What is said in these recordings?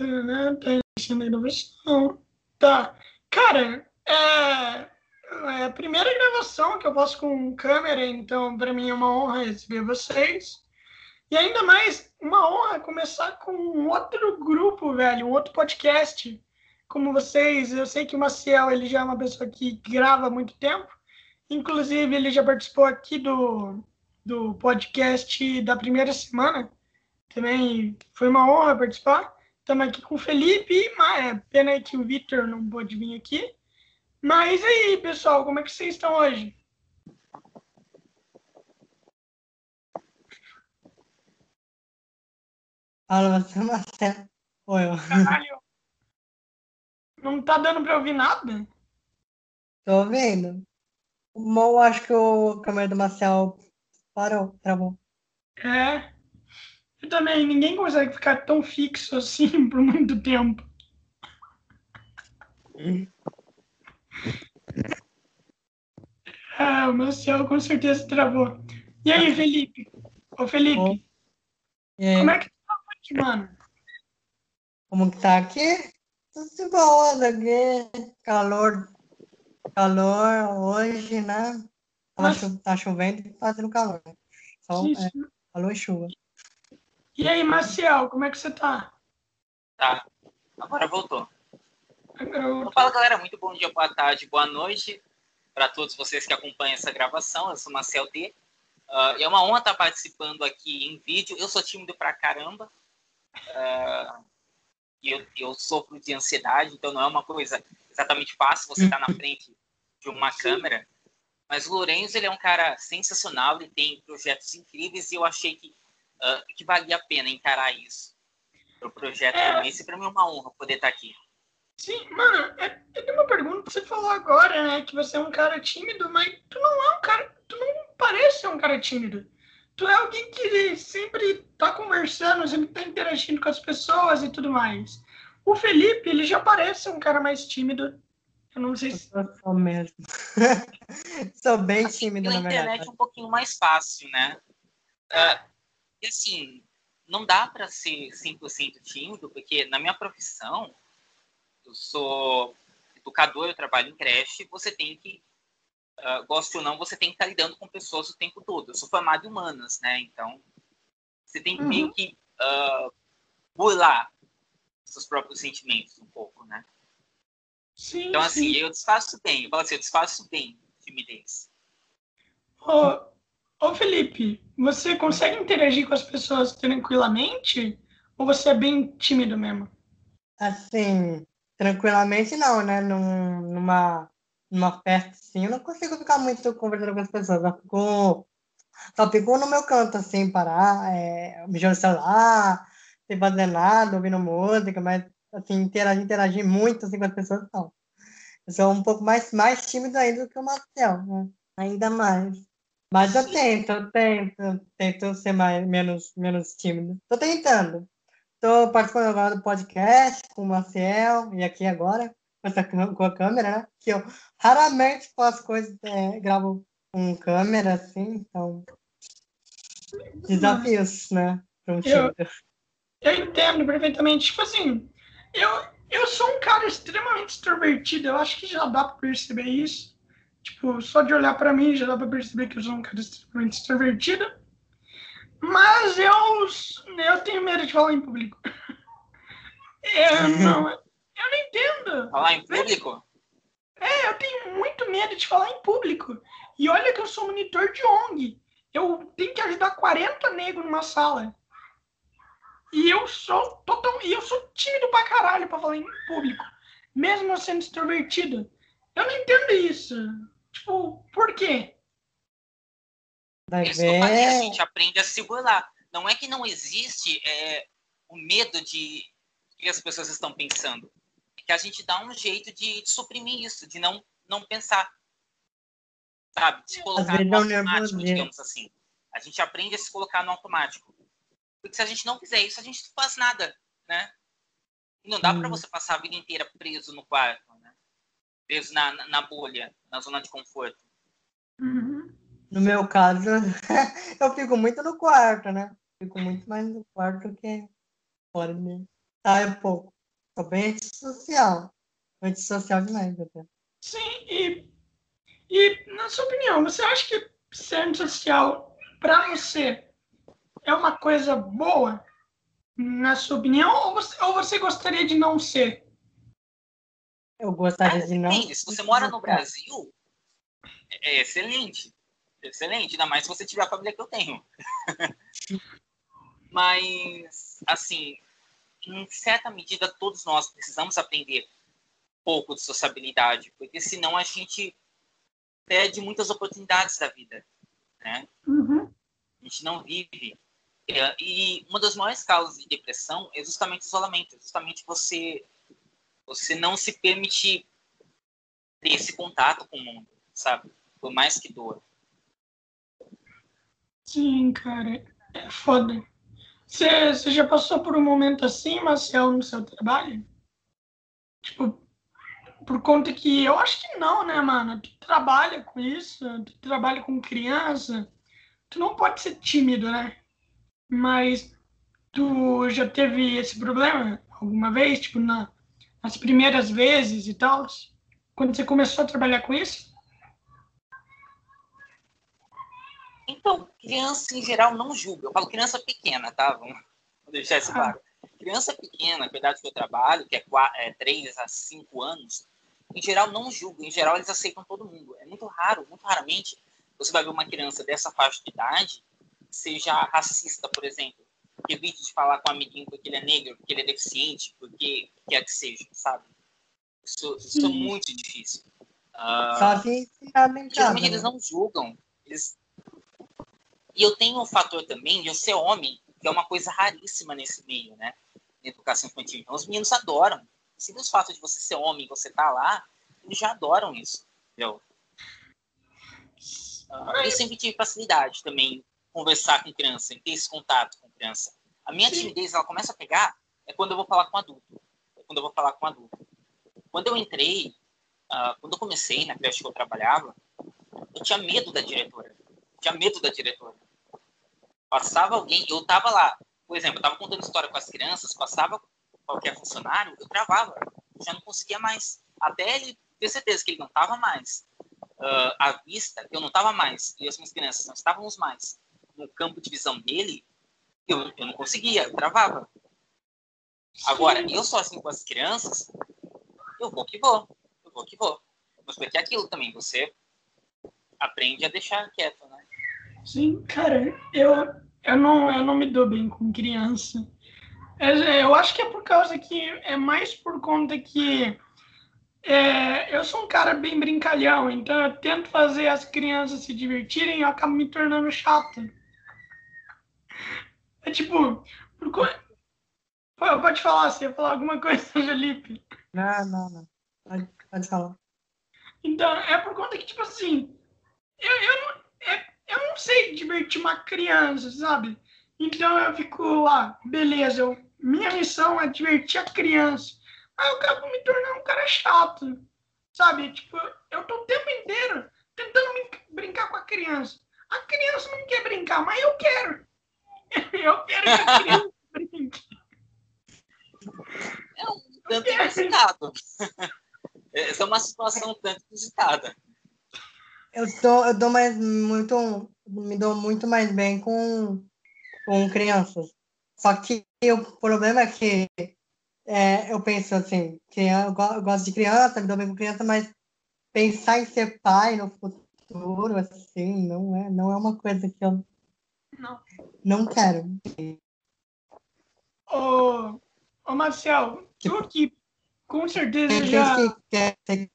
Tá iniciando a gravação. Tá. Cara, é, é a primeira gravação que eu faço com câmera, então para mim é uma honra receber vocês. E ainda mais uma honra começar com outro grupo, velho, um outro podcast. Como vocês, eu sei que o Maciel ele já é uma pessoa que grava há muito tempo. Inclusive, ele já participou aqui do, do podcast da primeira semana. Também foi uma honra participar. Estamos aqui com o Felipe, é pena que o Vitor não pôde vir aqui. Mas aí, pessoal, como é que vocês estão hoje? Alô, Marcelo. Oi. Caralho. Não tá dando pra ouvir nada? Tô ouvindo. Eu acho que o câmera do Marcel parou, travou. É. Eu também, ninguém consegue ficar tão fixo assim por muito tempo. Ah, o Marcel com certeza travou. E aí, Felipe? Ô, Felipe. Como é que tá hoje, mano? Como que tá aqui? Tudo de boa, aqui. Calor. Calor hoje, né? Tá, tá chovendo e fazendo calor. Só, é, calor e chuva. E aí, Marcial, como é que você tá? Tá. Agora voltou. Agora voltou. Fala, galera. Muito bom dia, boa tarde, boa noite para todos vocês que acompanham essa gravação. Eu sou Marcel D. Uh, é uma honra estar participando aqui em vídeo. Eu sou tímido pra caramba. Uh, eu, eu sofro de ansiedade, então não é uma coisa exatamente fácil você estar na frente de uma câmera. Mas o Lourenço, ele é um cara sensacional, ele tem projetos incríveis e eu achei que uh, que valia a pena encarar isso. O projeto é. como esse, para mim é uma honra poder estar aqui. Sim, mano, é, eu tenho uma pergunta que você falou agora, né? Que você é um cara tímido, mas tu não é um cara. Tu não parece ser um cara tímido. Tu é alguém que sempre tá conversando, sempre tá interagindo com as pessoas e tudo mais. O Felipe, ele já parece um cara mais tímido. Eu não sei se. Eu sou mesmo. sou bem tímido, na verdade. internet é um pouquinho mais fácil, né? Uh, e assim, não dá para ser 100% tímido, porque na minha profissão, eu sou educador, eu trabalho em creche, você tem que, uh, goste ou não, você tem que estar lidando com pessoas o tempo todo. Eu sou formado em humanas, né? Então, você tem que uhum. meio que uh, burlar seus próprios sentimentos um pouco, né? Sim, então, assim, sim. eu desfaço bem, eu falo assim, eu desfaço bem timidez. Oh, Ô Felipe, você consegue interagir com as pessoas tranquilamente? Ou você é bem tímido mesmo? Assim, tranquilamente não, né? Num, numa, numa festa assim, eu não consigo ficar muito conversando com as pessoas. Eu fico, só fico no meu canto, assim, parar, é, mexendo no celular, sem fazer nada, ouvindo música, mas assim, interagir, interagir muito assim, com as pessoas, não. Eu sou um pouco mais, mais tímido ainda do que o Marcel, né? Ainda mais. Mas eu tento, eu tento, tento ser mais, menos, menos tímido. Tô tentando. Tô participando agora do podcast com o Marcel e aqui agora com, essa, com a câmera, né? Que eu raramente faço coisas, é, gravo com câmera, assim, então. Desafios, né? Um eu, eu entendo perfeitamente. Tipo assim, eu, eu sou um cara extremamente extrovertido, eu acho que já dá pra perceber isso. Tipo, só de olhar para mim já dá para perceber que eu sou um cara extremamente extrovertido. Mas eu, eu tenho medo de falar em público. Eu não, eu não entendo. Falar em público? É, eu tenho muito medo de falar em público. E olha que eu sou monitor de ONG. Eu tenho que ajudar 40 negros numa sala. E eu sou total, e eu sou tímido pra caralho pra falar em público, mesmo eu sendo extrovertido. Eu não entendo isso. Tipo, por quê? Vai Isso ver. Falei, a gente aprende a se burlar. Não é que não existe é, o medo de que as pessoas estão pensando. É que a gente dá um jeito de, de suprimir isso, de não, não pensar. Sabe? De se colocar no automático, digamos assim. A gente aprende a se colocar no automático. Porque se a gente não fizer isso, a gente não faz nada, né? E não dá hum. para você passar a vida inteira preso no quarto preso na, na bolha, na zona de conforto. Uhum. No meu caso, eu fico muito no quarto, né? Fico muito mais no quarto que fora dele. Ah, é pouco. Tô bem antissocial. Antissocial demais, até. Sim, e, e na sua opinião, você acha que ser antissocial para você é uma coisa boa, na sua opinião, ou você, ou você gostaria de não ser? Eu gostaria de não. Se você mora no Brasil, é excelente. Excelente, ainda mais se você tiver a família que eu tenho. Mas, assim, em certa medida, todos nós precisamos aprender um pouco de sociabilidade, porque senão a gente perde muitas oportunidades da vida, né? Uhum. A gente não vive. E uma das maiores causas de depressão é justamente o isolamento, é justamente você você não se permitir ter esse contato com o mundo, sabe? Por mais que doa. Sim, cara, é foda. Você, você já passou por um momento assim, Marcel, no seu trabalho? Tipo, por conta que eu acho que não, né, mano? Tu trabalha com isso, tu trabalha com criança, tu não pode ser tímido, né? Mas tu já teve esse problema alguma vez, tipo, na, nas primeiras vezes e tal? Quando você começou a trabalhar com isso? Então, criança em geral não julga. Eu falo criança pequena, tá? Vamos deixar isso claro. Criança pequena, com a idade que eu trabalho, que é, 4, é 3 a 5 anos, em geral não julga. Em geral eles aceitam todo mundo. É muito raro, muito raramente, você vai ver uma criança dessa faixa de idade seja racista, por exemplo. Evite de falar com um amiguinho porque ele é negro, porque ele é deficiente, porque quer que seja, sabe? Isso, isso é muito difícil. Uh, Só que geralmente eles não julgam. Eles e eu tenho um fator também de eu ser homem, que é uma coisa raríssima nesse meio, né? Na educação infantil. Então, os meninos adoram. Simples fato de você ser homem e você tá lá, eles já adoram isso, entendeu? Uh, eu sempre tive facilidade também conversar com criança, em ter esse contato com criança. A minha Sim. timidez, ela começa a pegar é quando eu vou falar com adulto. É quando eu vou falar com adulto. Quando eu entrei, uh, quando eu comecei na creche que eu trabalhava, eu tinha medo da diretora. Eu tinha medo da diretora. Passava alguém, eu tava lá, por exemplo, eu tava contando história com as crianças, passava qualquer funcionário, eu travava, eu já não conseguia mais. Até ele ter certeza que ele não tava mais uh, à vista, que eu não tava mais, e as minhas crianças não estávamos mais no campo de visão dele, eu, eu não conseguia, eu travava. Agora, eu sou assim com as crianças, eu vou que vou, eu vou que vou. Mas porque é aquilo também, você aprende a deixar quieto, né? Sim, cara, eu, eu, não, eu não me dou bem com criança. É, eu acho que é por causa que é mais por conta que é, eu sou um cara bem brincalhão, então eu tento fazer as crianças se divertirem e eu acabo me tornando chato. É tipo, por co... pode falar, você ia falar alguma coisa, Felipe? Não, não, não. Pode, pode falar. Então, é por conta que, tipo assim, eu, eu, não, é, eu não sei divertir uma criança, sabe? Então eu fico lá, beleza, eu, minha missão é divertir a criança. Aí eu acabo me tornando um cara chato, sabe? Tipo, eu tô o tempo inteiro tentando brincar com a criança. A criança não quer brincar, mas eu quero. Eu quero que a criança brinque. É um tanto inusitado. Essa é uma situação tanto inusitada eu dou, eu dou mais muito, me dou muito mais bem com, com crianças. Só que o problema é que é, eu penso assim, que eu gosto de criança, me dou bem com criança, mas pensar em ser pai no futuro, assim, não é, não é uma coisa que eu não, não quero. Ô, ô Marcel, tu que com certeza já... Que quer, que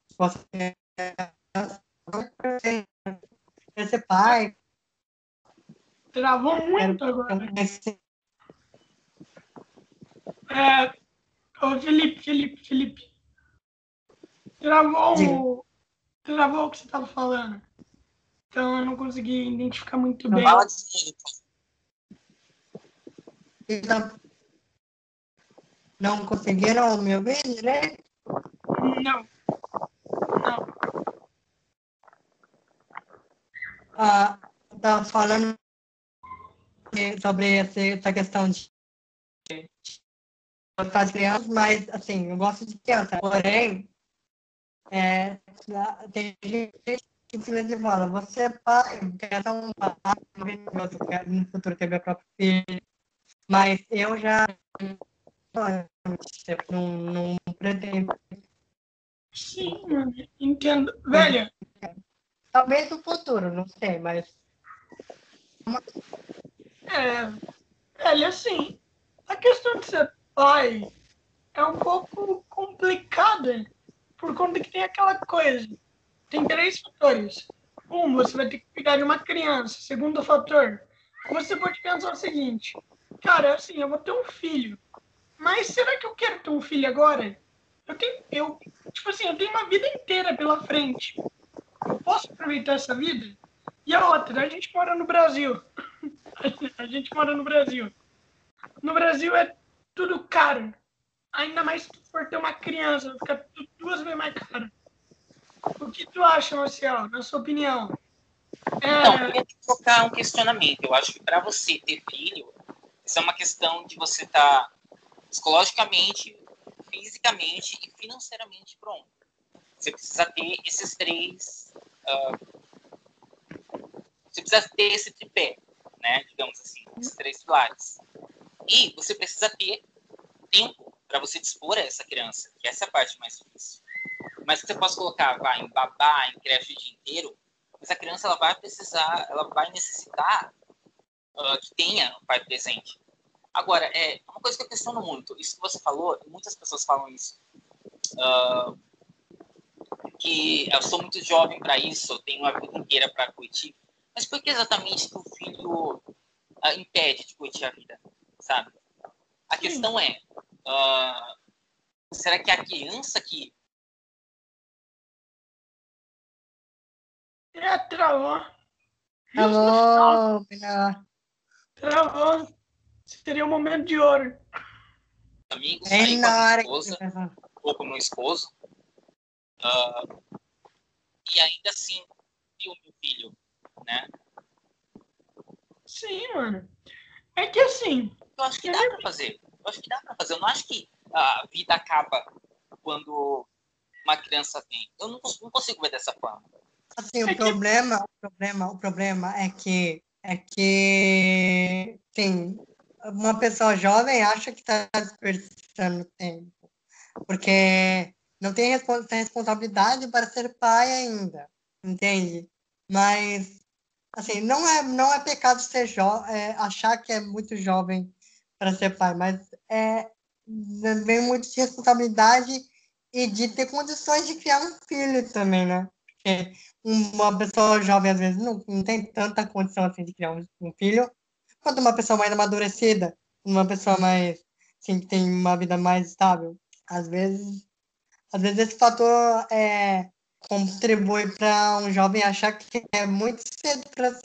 Quer ser pai. Travou muito agora. É, ô Felipe, Felipe, Felipe. Travou, o, travou o que você estava falando. Então eu não consegui identificar muito bem. Fala então, não conseguiram me ouvir direito? Não. Não ah, tá falando sobre essa questão de gostar de criança, mas, assim, eu gosto de criança. Porém, é, tem gente que simplesmente fala, você é pai, quer dar um pai, eu quero no futuro ter meu próprio filho. Mas eu já não, não pretendo. Sim, entendo. Velha. Talvez no futuro, não sei, mas. É, velha, assim, a questão de ser pai é um pouco complicada por conta que tem aquela coisa. Tem três fatores. Um, você vai ter que cuidar de uma criança. Segundo fator, você pode pensar o seguinte: cara, assim, eu vou ter um filho. Mas será que eu quero ter um filho agora? Eu tenho, eu, tipo assim, eu tenho uma vida inteira pela frente. Eu posso aproveitar essa vida? E a outra, a gente mora no Brasil. a gente mora no Brasil. No Brasil é tudo caro. Ainda mais for ter uma criança, vai ficar duas vezes mais caro. O que tu acha, Marcel, na sua opinião? É... Não, eu queria colocar um questionamento. Eu acho que para você ter filho, isso é uma questão de você estar tá psicologicamente, fisicamente e financeiramente pronto. Você precisa ter esses três. Uh, você precisa ter esse tripé, né? Digamos assim, esses três pilares. E você precisa ter tempo para você dispor a essa criança, que essa é a parte mais difícil. Mas que você possa colocar, vai, em babá, em creche o dia inteiro, mas a criança ela vai precisar, ela vai necessitar uh, que tenha um pai presente. Agora, é uma coisa que eu questiono muito, isso que você falou, muitas pessoas falam isso, uh, que eu sou muito jovem para isso, eu tenho uma vida inteira para curtir, mas por que exatamente que o filho uh, impede de curtir a vida, sabe? A questão é, será que a criança que É, travou. Alô, Travou. Seria um momento de ouro. Amigos, é sair com a esposa ou com o meu esposo. Uh, e ainda assim, e o meu filho, né? Sim, mano. É que assim. Eu acho que dá pra fazer. Eu acho que dá pra fazer. Eu não acho que a vida acaba quando uma criança tem. Eu não consigo, não consigo ver dessa forma. Assim, o é problema, que... o problema, o problema é que é que tem uma pessoa jovem acha que está desperdiçando tempo, porque não tem responsabilidade para ser pai ainda, entende? Mas, assim, não é, não é pecado ser é, achar que é muito jovem para ser pai, mas é vem muito de responsabilidade e de ter condições de criar um filho também, né? Porque uma pessoa jovem, às vezes, não, não tem tanta condição assim de criar um, um filho, quanto uma pessoa mais amadurecida, uma pessoa mais, assim, que tem uma vida mais estável. Às vezes, às vezes esse fator é, contribui para um jovem achar que é muito cedo para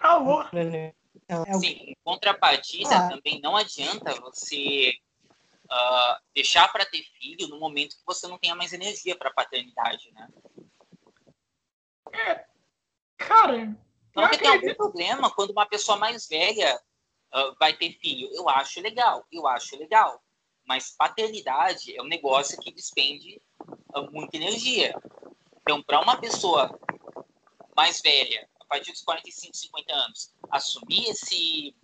Alô? Então, é Sim, em contrapartida, ah. também não adianta você uh, deixar para ter filho no momento que você não tenha mais energia para paternidade, né? É, cara, não que tem algum problema quando uma pessoa mais velha uh, vai ter filho. Eu acho legal, eu acho legal. Mas paternidade é um negócio que despende uh, muita energia. Então, para uma pessoa mais velha, a partir dos 45, 50 anos, assumir esse.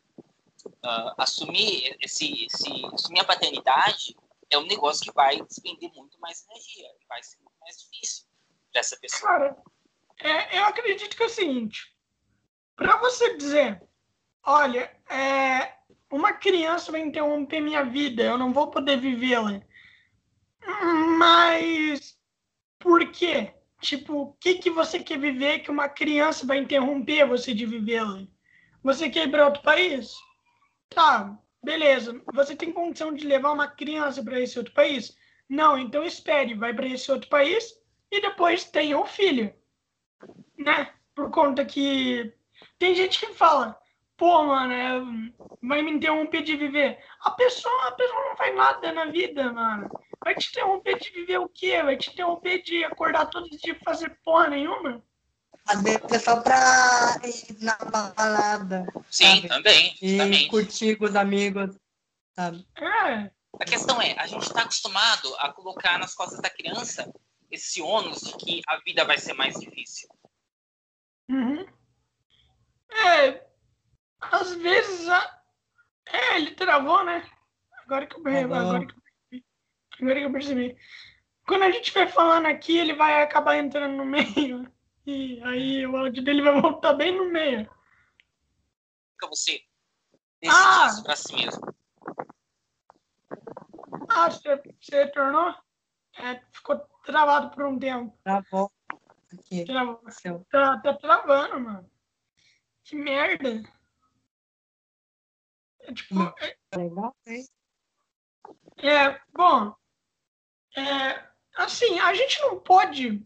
Uh, assumir esse, esse assumir a paternidade é um negócio que vai despender muito mais energia vai ser muito mais difícil para essa pessoa. Cara, é, eu acredito que é o seguinte: para você dizer, olha, é, uma criança vai interromper minha vida, eu não vou poder vivê-la. Mas por quê? Tipo, o que, que você quer viver que uma criança vai interromper você de vivê-la? Você quer ir para outro país? Tá, beleza. Você tem condição de levar uma criança para esse outro país? Não, então espere, vai para esse outro país e depois tenha um filho. Né? Por conta que tem gente que fala, pô, mano, é, vai me interromper de viver. A pessoa, a pessoa não faz nada na vida, mano. Vai te interromper de viver o quê? Vai te interromper de acordar todos os dias e fazer porra nenhuma? Às vezes é só pra ir na balada. Sim, sabe? também. E curtir com os amigos, sabe? É. A questão é, a gente está acostumado a colocar nas costas da criança esse ônus de que a vida vai ser mais difícil. Uhum. É, às vezes, a... é, ele travou, né? Agora que eu, percebi, agora que eu percebi. Agora que eu percebi. Quando a gente vai falando aqui, ele vai acabar entrando no meio. E aí o áudio dele vai voltar bem no meio. Fica você Ah! isso pra si mesmo. Ah, você, você retornou? É, ficou travado por um tempo. Travou. Aqui. Travou. Seu. Tá, tá travando, mano. Que merda. É, tipo, é, Legal, hein? é, bom, é, assim, a gente não pode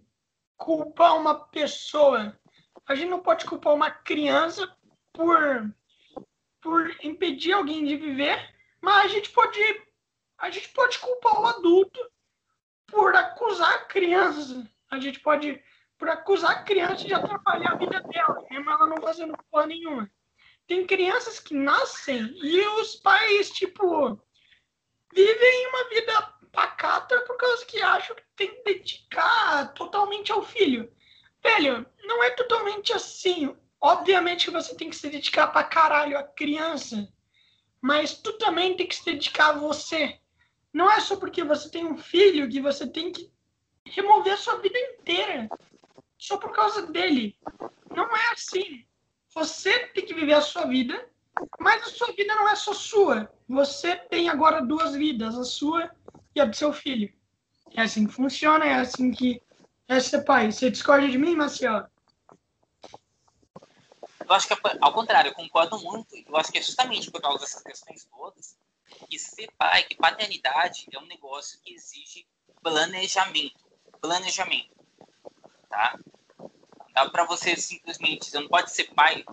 culpar uma pessoa, a gente não pode culpar uma criança por, por impedir alguém de viver, mas a gente pode, a gente pode culpar o adulto por acusar a criança. A gente pode por acusar a criança de atrapalhar a vida dela, mesmo ela não fazendo porra nenhuma. Tem crianças que nascem e os pais, tipo, vivem uma vida pacata por causa que acham que tem que dedicar totalmente ao filho. Velho, não é totalmente assim. Obviamente que você tem que se dedicar pra caralho à criança, mas tu também tem que se dedicar a você. Não é só porque você tem um filho que você tem que remover a sua vida inteira só por causa dele. Não é assim. Você tem que viver a sua vida, mas a sua vida não é só sua. Você tem agora duas vidas, a sua e a do seu filho. É assim que funciona, é assim que é ser pai. Você discorda de mim, Maciel? Eu acho que, é ao contrário, eu concordo muito. Eu acho que é justamente por causa dessas questões todas que ser pai, que paternidade é um negócio que exige planejamento. Planejamento. Tá? Não dá para você simplesmente, você não pode ser pai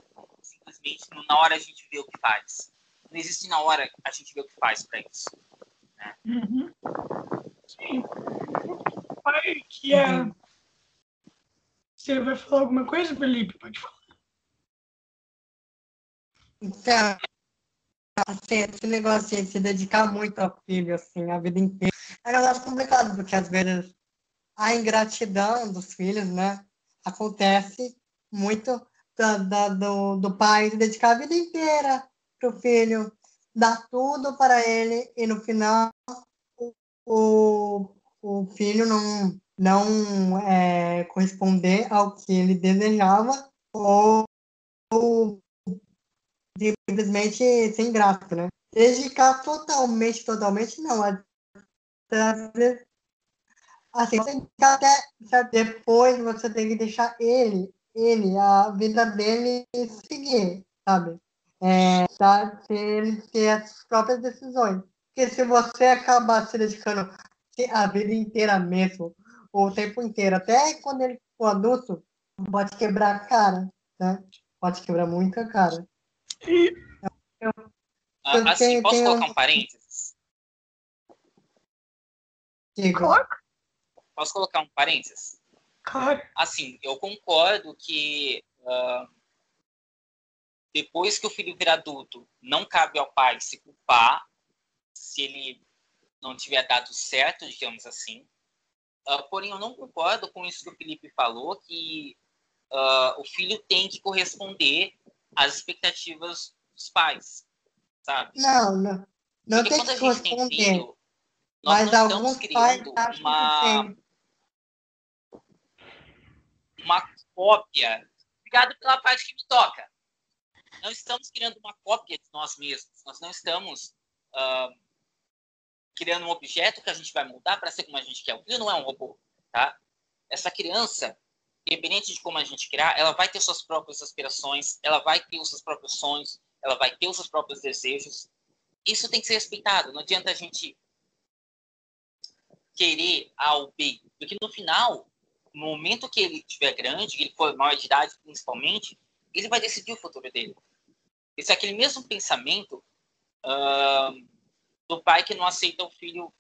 simplesmente na hora a gente vê o que faz. Não existe na hora a gente vê o que faz para isso. Uhum. Sim. Pai que é. Uhum. Você vai falar alguma coisa, Felipe? Pode falar. Então, assim, esse negócio de se dedicar muito ao filho, assim, a vida inteira, é um negócio complicado, porque às vezes a ingratidão dos filhos, né, acontece muito da, da, do, do pai se dedicar a vida inteira pro filho, dar tudo para ele e no final o, o filho não, não é, corresponder ao que ele desejava ou, ou simplesmente sem graça, né? Dedicar totalmente, totalmente, não. Assim, até depois você tem que deixar ele, ele, a vida dele seguir, sabe? É, tá, se ele ter as próprias decisões. Porque se você acabar se dedicando a vida inteira mesmo, ou o tempo inteiro, até quando ele for adulto, pode quebrar a cara, né? Pode quebrar muito a cara. E Ah, assim, Tem- posso tem colocar um- um parênteses? Digo, Posso colocar um parênteses? claro. assim, eu concordo que ah, depois que o filho vir adulto, não cabe ao pai se culpar se ele não tiver dado certo, digamos assim. Ah, porém, eu não concordo com isso que o Felipe falou, que ah, o filho tem que corresponder às expectativas dos pais, sabe? não, não. Não Porque tem que gente tem corresponder. filho, nós Mas não alguns estamos pais acham uma, que tem. uma cópia. Obrigado pela parte que me toca. Não estamos criando uma cópia de nós mesmos. Nós não estamos ah, criando um objeto que a gente vai mudar para ser como a gente quer. O filho não é um robô, tá? Essa criança, independente de como a gente criar, ela vai ter suas próprias aspirações, ela vai ter os seus próprios sonhos, ela vai ter os seus próprios desejos. Isso tem que ser respeitado. Não adianta a gente querer A ou B, porque no final no momento que ele estiver grande, que ele for maior de idade principalmente, ele vai decidir o futuro dele. Esse é aquele mesmo pensamento ah, do pai que não aceita o filho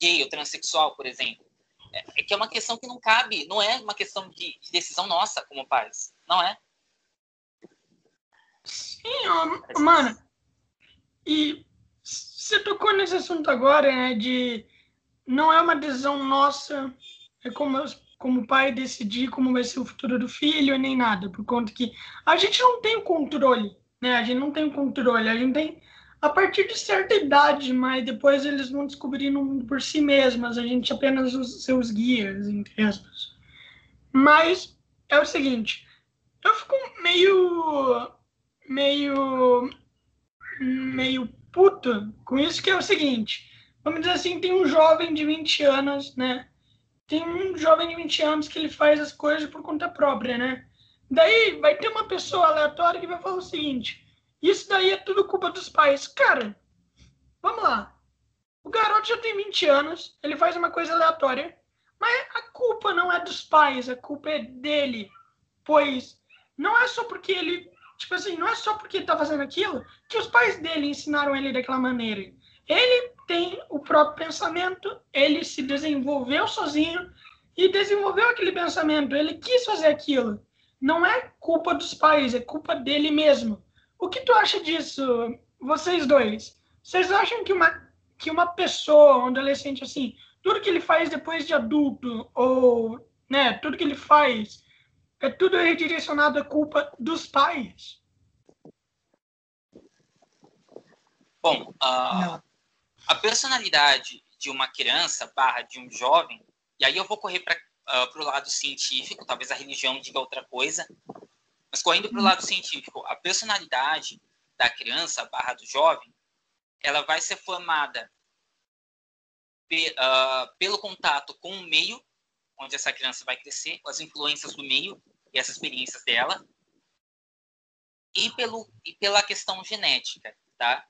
gay ou transexual, por exemplo. é, é, que é uma questão que não cabe, não é uma questão de, de decisão nossa como pais, não é? Sim, ó, mano. E você tocou nesse assunto agora, né, de não é uma decisão nossa, é como, como pai decidir como vai ser o futuro do filho, nem nada, por conta que a gente não tem o controle, né, a gente não tem o controle, a gente tem a partir de certa idade, mas depois eles vão descobrindo por si mesmas, a gente apenas os seus guias, entre aspas. Mas é o seguinte, eu fico meio meio meio puto com isso que é o seguinte, vamos dizer assim, tem um jovem de 20 anos, né? Tem um jovem de 20 anos que ele faz as coisas por conta própria, né? Daí vai ter uma pessoa aleatória que vai falar o seguinte: isso daí é tudo culpa dos pais. Cara, vamos lá. O garoto já tem 20 anos, ele faz uma coisa aleatória, mas a culpa não é dos pais, a culpa é dele. Pois não é só porque ele, tipo assim, não é só porque ele tá fazendo aquilo que os pais dele ensinaram ele daquela maneira. Ele tem o próprio pensamento, ele se desenvolveu sozinho e desenvolveu aquele pensamento, ele quis fazer aquilo. Não é culpa dos pais, é culpa dele mesmo. O que tu acha disso, vocês dois? Vocês acham que uma, que uma pessoa, um adolescente assim, tudo que ele faz depois de adulto, ou né, tudo que ele faz, é tudo redirecionado à culpa dos pais? Bom, uh, a personalidade de uma criança barra de um jovem, e aí eu vou correr para uh, o lado científico, talvez a religião diga outra coisa, mas correndo para o lado científico, a personalidade da criança barra do jovem, ela vai ser formada pe, uh, pelo contato com o meio onde essa criança vai crescer, com as influências do meio e as experiências dela, e, pelo, e pela questão genética, tá?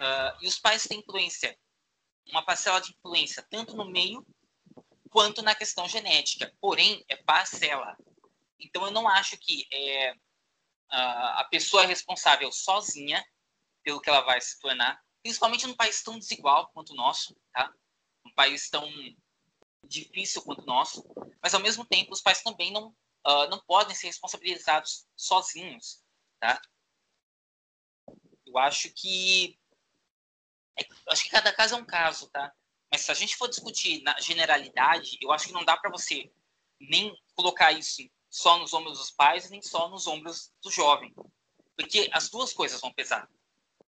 Uh, e os pais têm influência, uma parcela de influência tanto no meio quanto na questão genética, porém é parcela, então, eu não acho que é, a pessoa é responsável sozinha pelo que ela vai se tornar, principalmente num país tão desigual quanto o nosso, tá? Um país tão difícil quanto o nosso, mas ao mesmo tempo os pais também não uh, não podem ser responsabilizados sozinhos, tá? Eu acho que é, acho que cada caso é um caso, tá? Mas se a gente for discutir na generalidade, eu acho que não dá para você nem colocar isso só nos ombros dos pais nem só nos ombros do jovem. Porque as duas coisas vão pesar.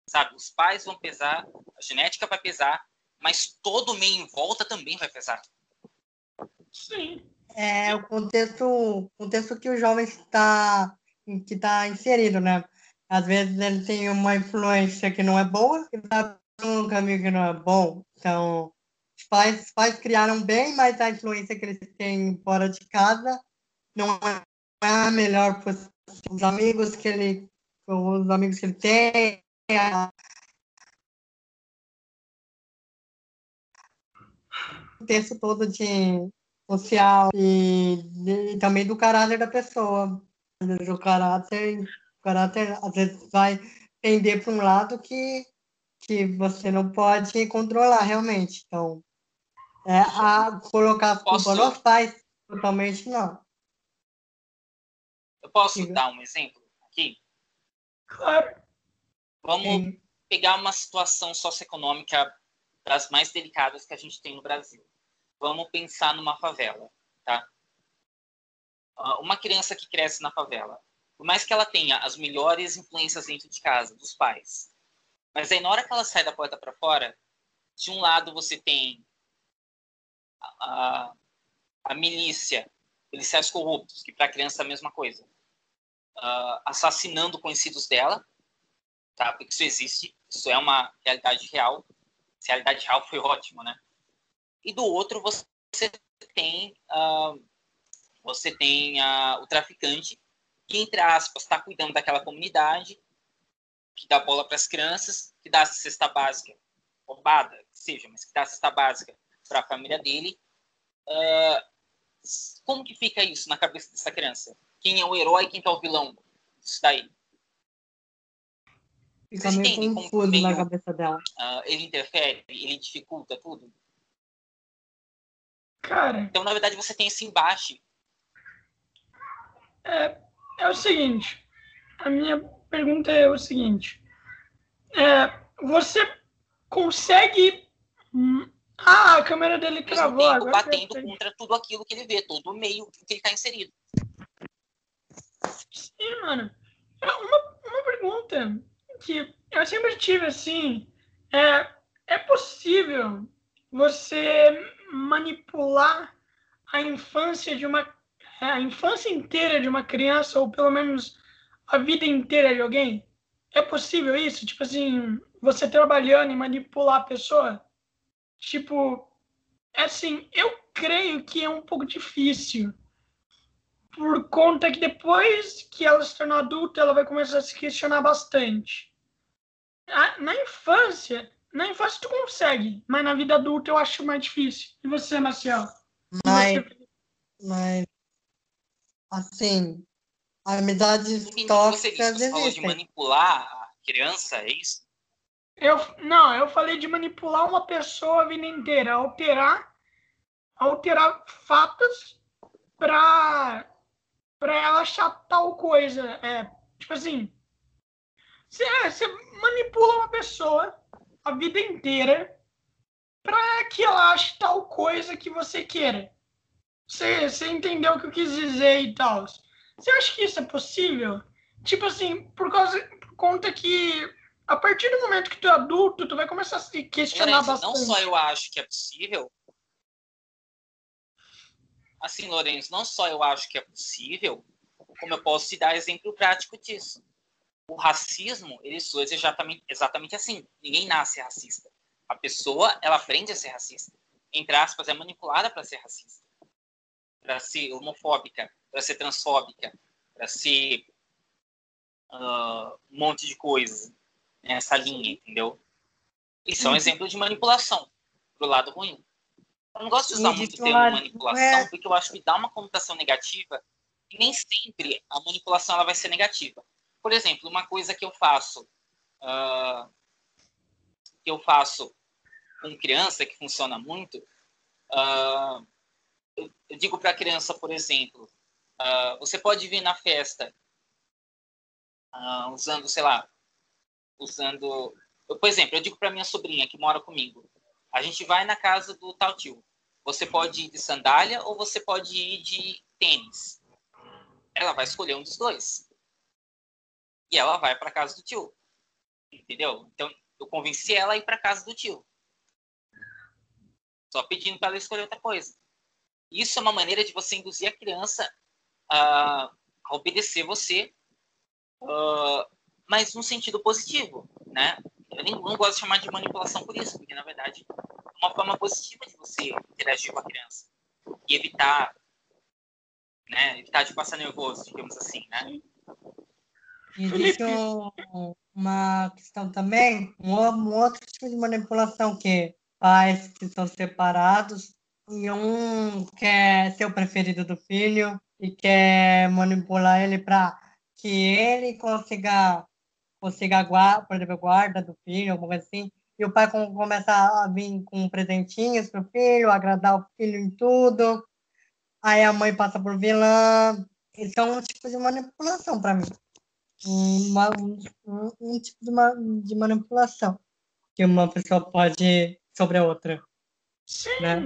Sabe? Os pais vão pesar, a genética vai pesar, mas todo o meio em volta também vai pesar. Sim. É o contexto, o contexto que o jovem está que está inserido, né? Às vezes ele tem uma influência que não é boa e está um caminho que não é bom. Então, os pais, os pais criaram bem, mas a influência que eles têm fora de casa não é a melhor possível. Os amigos que ele, os amigos que ele tem, o texto todo de social e, e, também do caráter da pessoa. O caráter, o caráter às vezes vai pender para um lado que, que você não pode controlar realmente. Então, é, a colocar a culpa nos pais, totalmente não. Eu posso Sim. dar um exemplo aqui? Claro. Vamos Sim. pegar uma situação socioeconômica das mais delicadas que a gente tem no Brasil. Vamos pensar numa favela, tá? Ah, uma criança que cresce na favela, por mais que ela tenha as melhores influências dentro de casa, dos pais, mas aí na hora que ela sai da porta para fora, de um lado você tem a, a, a milícia, policiais corruptos, que para a criança é a mesma coisa uh, assassinando conhecidos dela, tá? Porque isso existe, isso é uma realidade real. Essa realidade real foi ótimo, né? E do outro você tem uh, você tem uh, o traficante que entre aspas está cuidando daquela comunidade, que dá bola para as crianças, que dá a cesta básica roubada, que seja, mas que dá a cesta básica para a família dele. Uh, como que fica isso na cabeça dessa criança? quem é o herói e quem é o vilão. Isso daí. Fica Vocês meio confuso meio, na cabeça dela. Uh, ele interfere, ele dificulta tudo? Cara. Então, na verdade, você tem esse embate. É, é o seguinte. A minha pergunta é o seguinte. É, você consegue. Ah, a câmera dele travou. Agora batendo contra tudo aquilo que ele vê, todo o meio que ele está inserido. Sim, mano. É uma, uma pergunta que eu sempre tive assim. É, é possível você manipular a infância de uma a infância inteira de uma criança ou pelo menos a vida inteira de alguém? É possível isso? Tipo assim, você trabalhando e manipular a pessoa? Tipo, é assim, eu creio que é um pouco difícil. Por conta que depois que ela se tornar adulta, ela vai começar a se questionar bastante. Na infância, na infância tu consegue, mas na vida adulta eu acho mais difícil. E você, Marcel? Mas, você... mas assim, amizades tóxicas você falou de manipular a criança, é isso? Eu, não, eu falei de manipular uma pessoa a vida inteira, alterar, alterar fatos para para ela achar tal coisa. É, tipo assim, você, você manipula uma pessoa a vida inteira para que ela ache tal coisa que você queira. Você, você entendeu o que eu quis dizer e tal. Você acha que isso é possível? Tipo assim, por causa por conta que a partir do momento que tu é adulto, tu vai começar a se questionar Lourenço, bastante. Não só eu acho que é possível. Assim, Lourenço, não só eu acho que é possível, como eu posso te dar exemplo prático disso o racismo, ele surge exatamente, exatamente assim. Ninguém nasce racista. A pessoa, ela aprende a ser racista. Entre aspas, é manipulada para ser racista. Para ser homofóbica, para ser transfóbica, para ser uh, um monte de coisas nessa linha, entendeu? Isso é um uhum. exemplo de manipulação pro lado ruim. Eu não gosto de usar muito o termo manipulação, é... porque eu acho que dá uma conotação negativa e nem sempre a manipulação ela vai ser negativa. Por exemplo, uma coisa que eu faço, uh, que eu faço com criança, que funciona muito, uh, eu, digo para a criança, por exemplo, uh, você pode vir na festa usando, sei lá, usando... Eu, por exemplo, eu digo para minha sobrinha que mora comigo, a gente vai na casa do tal tio. Você pode ir de sandália ou você pode ir de tênis. Ela vai escolher um dos dois e ela vai para casa do tio. Entendeu? Então, eu convenci ela a ir para casa do tio. Só pedindo para ela escolher outra coisa. Isso é uma maneira de você induzir a criança a, a obedecer você, uh, mas num sentido positivo, né? Eu nem, não gosto de chamar de manipulação por isso, porque na verdade é uma forma positiva de você interagir com a criança e evitar, né? Evitar de passar nervoso, digamos assim, né? Existe um, uma questão também, um, um, outro tipo de manipulação que pais que são separados e um quer ser o preferido do filho e quer manipular ele para que ele consiga consiga guarda, por exemplo, guarda do filho, alguma coisa assim, e o pai começa a vir com presentinhos para o filho, agradar o filho em tudo, aí a mãe passa por vilã, isso é um tipo de manipulação para mim uma, um, um, tipo de, uma, de manipulação que uma pessoa pode sobre a outra. Sim. Né?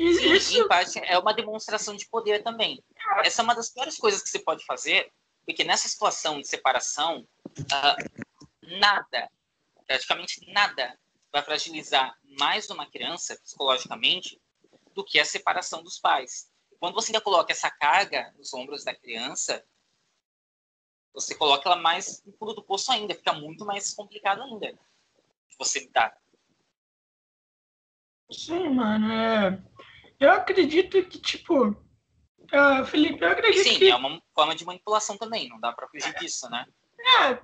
Isso... Em parte, é uma demonstração de poder também. Essa é uma das piores coisas que você pode fazer, porque nessa situação de separação, uh, nada, praticamente nada, vai fragilizar mais uma criança psicologicamente do que a separação dos pais. Quando você ainda coloca essa carga nos ombros da criança, você coloca ela mais no fundo do poço ainda, fica muito mais complicado ainda você lidar. Sim, mano. É... Eu acredito que, tipo. Uh, Felipe, eu acredito Sim, que. Sim, é uma forma de manipulação também, não dá pra fugir disso, né? É.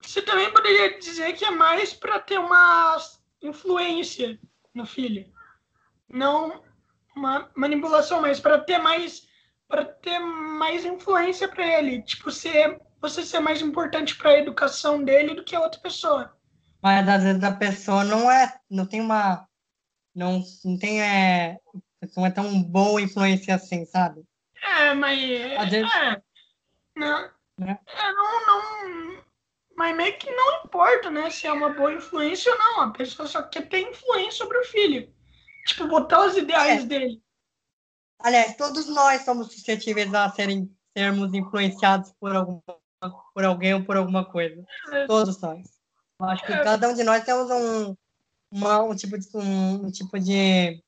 Você também poderia dizer que é mais para ter uma influência no filho. Não uma manipulação, mas para ter mais para ter mais influência para ele, tipo ser você ser mais importante para a educação dele do que a outra pessoa. Mas às vezes a pessoa não é, não tem uma, não, não tem é, não é tão boa influência assim, sabe? É, mas. É, não, né? é, não, não. Mas meio que não importa, né? Se é uma boa influência ou não. A pessoa só quer ter influência sobre o filho. Tipo, botar os ideais é. dele. Aliás, todos nós somos suscetíveis a serem, sermos influenciados por, alguma, por alguém ou por alguma coisa. É. Todos nós. Eu acho que é. cada um de nós temos um, uma, um tipo de um, um tipo de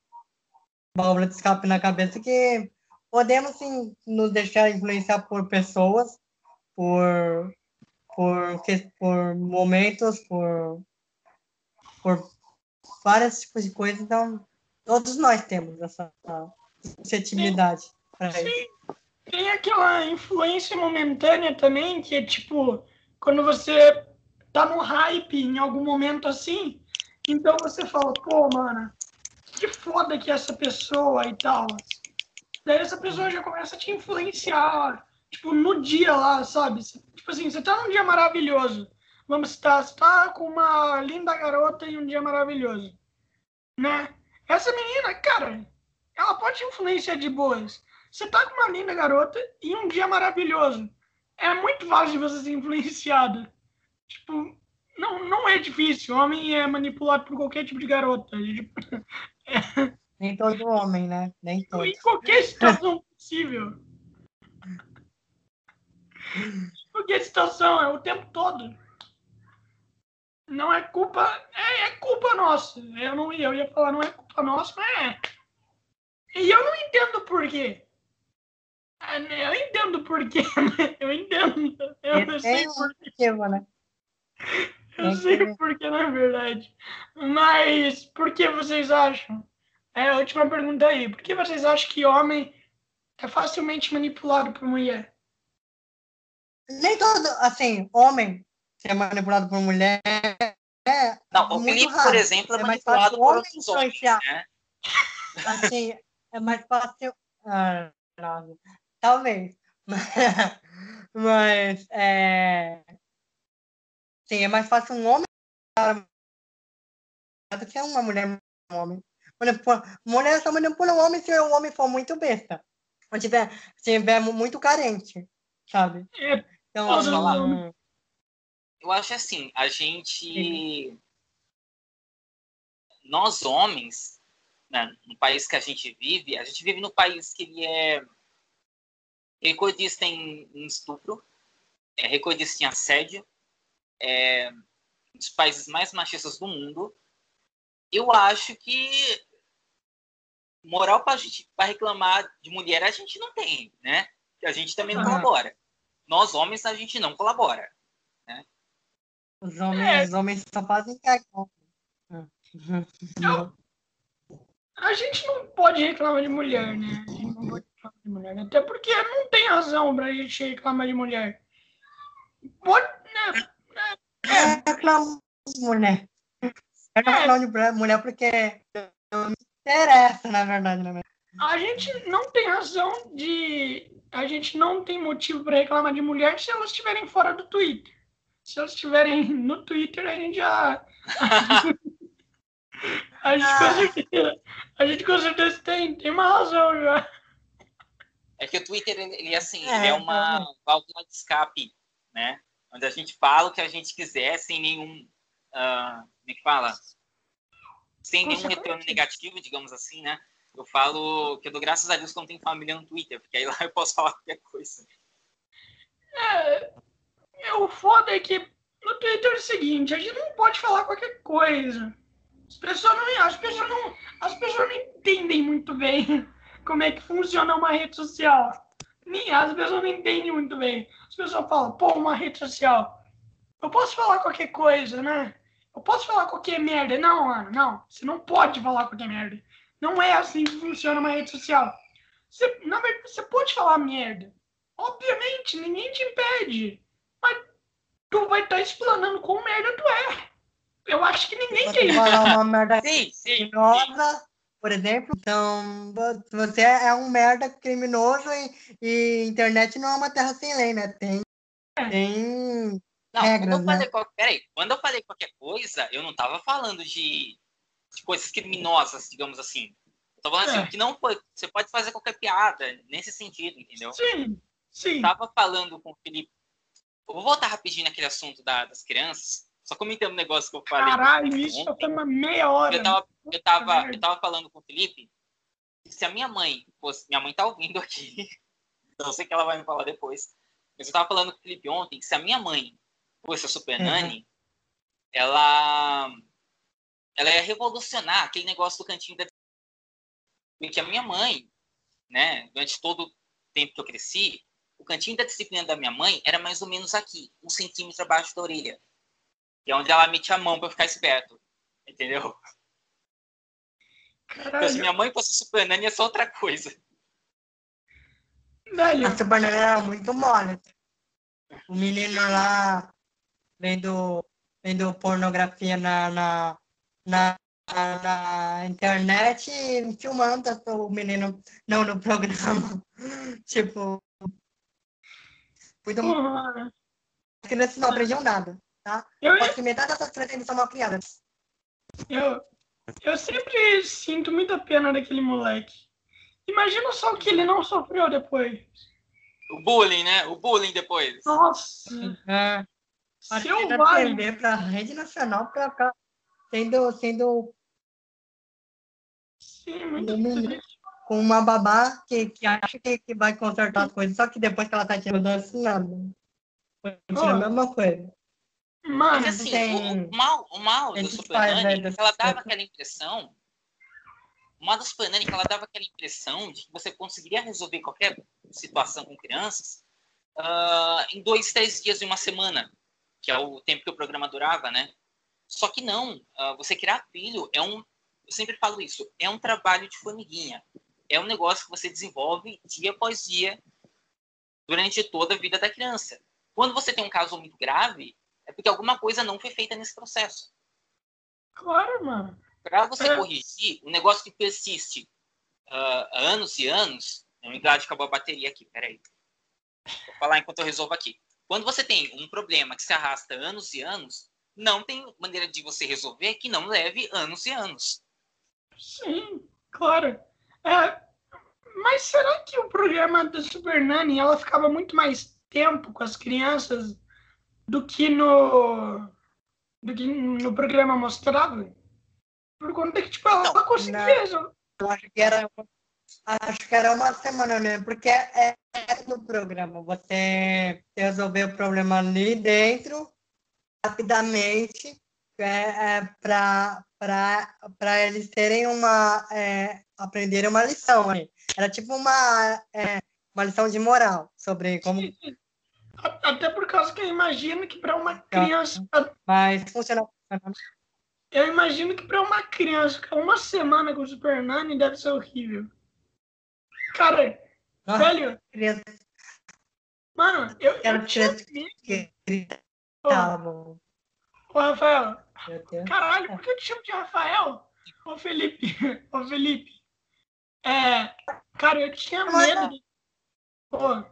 válvula de escape na cabeça que podemos sim nos deixar influenciar por pessoas, por por, por momentos, por, por vários tipos de coisas. Então, todos nós temos essa suscetibilidade para isso. Tem aquela influência momentânea também, que é tipo, quando você tá no hype em algum momento assim, então você fala, pô, mano, que foda que é essa pessoa e tal. Daí essa pessoa já começa a te influenciar, tipo, no dia lá, sabe? Tipo assim, você tá num dia maravilhoso. Vamos estar, você tá com uma linda garota em um dia maravilhoso. Né? Essa menina, cara, ela pode te influenciar de boas. Você tá com uma linda garota em um dia maravilhoso. É muito fácil de você ser influenciado. Tipo, não, não é difícil. O homem é manipulado por qualquer tipo de garota. É... Nem todo homem, né? Nem todo. Em qualquer situação possível. A situação é o tempo todo. Não é culpa. É, é culpa nossa. Eu, não, eu ia falar, não é culpa nossa, mas é. E eu não entendo por quê. Ah, né, eu entendo por quê, né? Eu entendo. Eu, eu sei por quê. Né? Eu sei por quê, na verdade. Mas por que vocês acham? É a última pergunta aí. Por que vocês acham que homem é facilmente manipulado por mulher? nem todo, assim, homem ser manipulado por mulher. É não, o Felipe, raro. por exemplo, é, é manipulado por outros homens, né? Assim, é mais fácil. Ah, não, talvez. Mas, é. Sim, é mais fácil um homem do que uma mulher um homem. Mulher só manipula um homem se o homem for muito besta. Ou tiver, se tiver muito carente, sabe? É, então, Posso falar? Eu acho assim, a gente. Nós homens, né, no país que a gente vive, a gente vive no país que ele é recordista em, em estupro, é recordista em assédio, é um dos países mais machistas do mundo. Eu acho que moral para reclamar de mulher a gente não tem, né? A gente também não colabora. Nós, homens, a gente não colabora. Né? Os homens, é. os homens só fazem cagão. A gente não pode reclamar de mulher, né? A gente não pode reclamar de mulher. Até porque não tem razão pra gente reclamar de mulher. Pode. Né? Reclamo de mulher. É. reclamo de mulher porque não me interessa, na verdade. Né? A gente não tem razão de a gente não tem motivo para reclamar de mulher se elas estiverem fora do Twitter. Se elas estiverem no Twitter, a gente já. a, gente com certeza, a gente com certeza tem, tem uma razão já. É que o Twitter, ele, assim, é, é uma válvula de escape, né? Onde a gente fala o que a gente quiser sem nenhum. Uh, como é que fala? Sem nenhum retorno negativo, digamos assim, né? Eu falo que eu dou graças a Deus que eu não tenho família no Twitter, porque aí lá eu posso falar qualquer coisa. É, é o foda é que no Twitter é o seguinte, a gente não pode falar qualquer coisa. As pessoas não, as pessoas não, as pessoas não entendem muito bem como é que funciona uma rede social. Nem as pessoas não entendem muito bem. As pessoas falam, pô, uma rede social. Eu posso falar qualquer coisa, né? Eu posso falar qualquer merda. Não, mano, não. Você não pode falar qualquer merda. Não é assim que funciona uma rede social. Você, na verdade, você pode falar merda. Obviamente, ninguém te impede. Mas tu vai estar tá explanando com merda tu é. Eu acho que ninguém quer isso. falar uma merda sim, sim, criminosa, por exemplo. Então, você é um merda criminoso e, e internet não é uma terra sem lei, né? Tem, é. tem não, regras, quando eu, falei, né? peraí, quando eu falei qualquer coisa, eu não estava falando de de coisas criminosas, digamos assim. Tô falando assim, é. assim, que não você pode fazer qualquer piada nesse sentido, entendeu? Sim, sim. Eu tava falando com o Felipe. Eu vou voltar rapidinho naquele assunto da, das crianças. Só comentando um negócio que eu falei. Caralho, isso já foi uma meia hora. Eu tava, eu tava, eu tava falando com o Felipe. Se a minha mãe fosse. Minha mãe tá ouvindo aqui. Eu sei que ela vai me falar depois. Mas eu tava falando com o Felipe ontem que se a minha mãe fosse a Super uhum. Nani, ela. Ela ia revolucionar aquele negócio do cantinho da porque a minha mãe, né, durante todo o tempo que eu cresci, o cantinho da disciplina da minha mãe era mais ou menos aqui, um centímetro abaixo da orelha. Que é onde ela metia a mão para ficar esperto. Entendeu? Então, se minha mãe fosse Super Nani, ia ser outra coisa. Velho. A Super Nani era muito mole. O menino lá vendo, vendo pornografia na, na, na na internet filmando o menino não no programa. tipo. Muito. As crianças não aprendiam nada, tá? Eu, Pode que metade dessas crianças são mal criadas. Eu, eu sempre sinto muita pena daquele moleque. Imagina só o que ele não sofreu depois. O bullying, né? O bullying depois. Nossa! É. Selvagem. Pra rede nacional pra ficar sendo, sendo com uma babá que, que acha que, que vai consertar as coisas, só que depois que ela tá tirando assim, nada. Continua a mesma coisa. Mas assim, tem... o, mal, o mal do Super Nani é ela dava aquela impressão. O mal do Super Nani é que ela dava aquela impressão de que você conseguiria resolver qualquer situação com crianças uh, em dois, três dias e uma semana, que é o tempo que o programa durava, né? Só que não, uh, você criar filho é um eu sempre falo isso, é um trabalho de formiguinha. É um negócio que você desenvolve dia após dia durante toda a vida da criança. Quando você tem um caso muito grave, é porque alguma coisa não foi feita nesse processo. Claro, mano. Para você é. corrigir, um negócio que persiste uh, há anos e anos. Na verdade, acabou a bateria aqui, peraí. Vou falar enquanto eu resolvo aqui. Quando você tem um problema que se arrasta anos e anos, não tem maneira de você resolver que não leve anos e anos. Sim, claro. É, mas será que o programa da Super Nani ela ficava muito mais tempo com as crianças do que no do que no programa mostrava? Por conta que tipo ela não, conseguia. Não, eu acho que era acho que era uma semana mesmo, porque é, é no programa você resolver o problema ali dentro rapidamente é, é para eles terem uma. É, aprenderem uma lição. Aí. Era tipo uma, é, uma lição de moral sobre como. Até por causa que eu imagino que para uma criança. Mas funciona. Eu imagino que para uma criança uma semana com o Super Nani deve ser horrível. Cara, Nossa, velho. Criança. Mano, eu. eu, eu tinha medo. Tá bom. Ô, Rafael, caralho, por que eu te chamo de Rafael? Ô, Felipe, ô, Felipe. É, cara, eu tinha medo. De... Pô,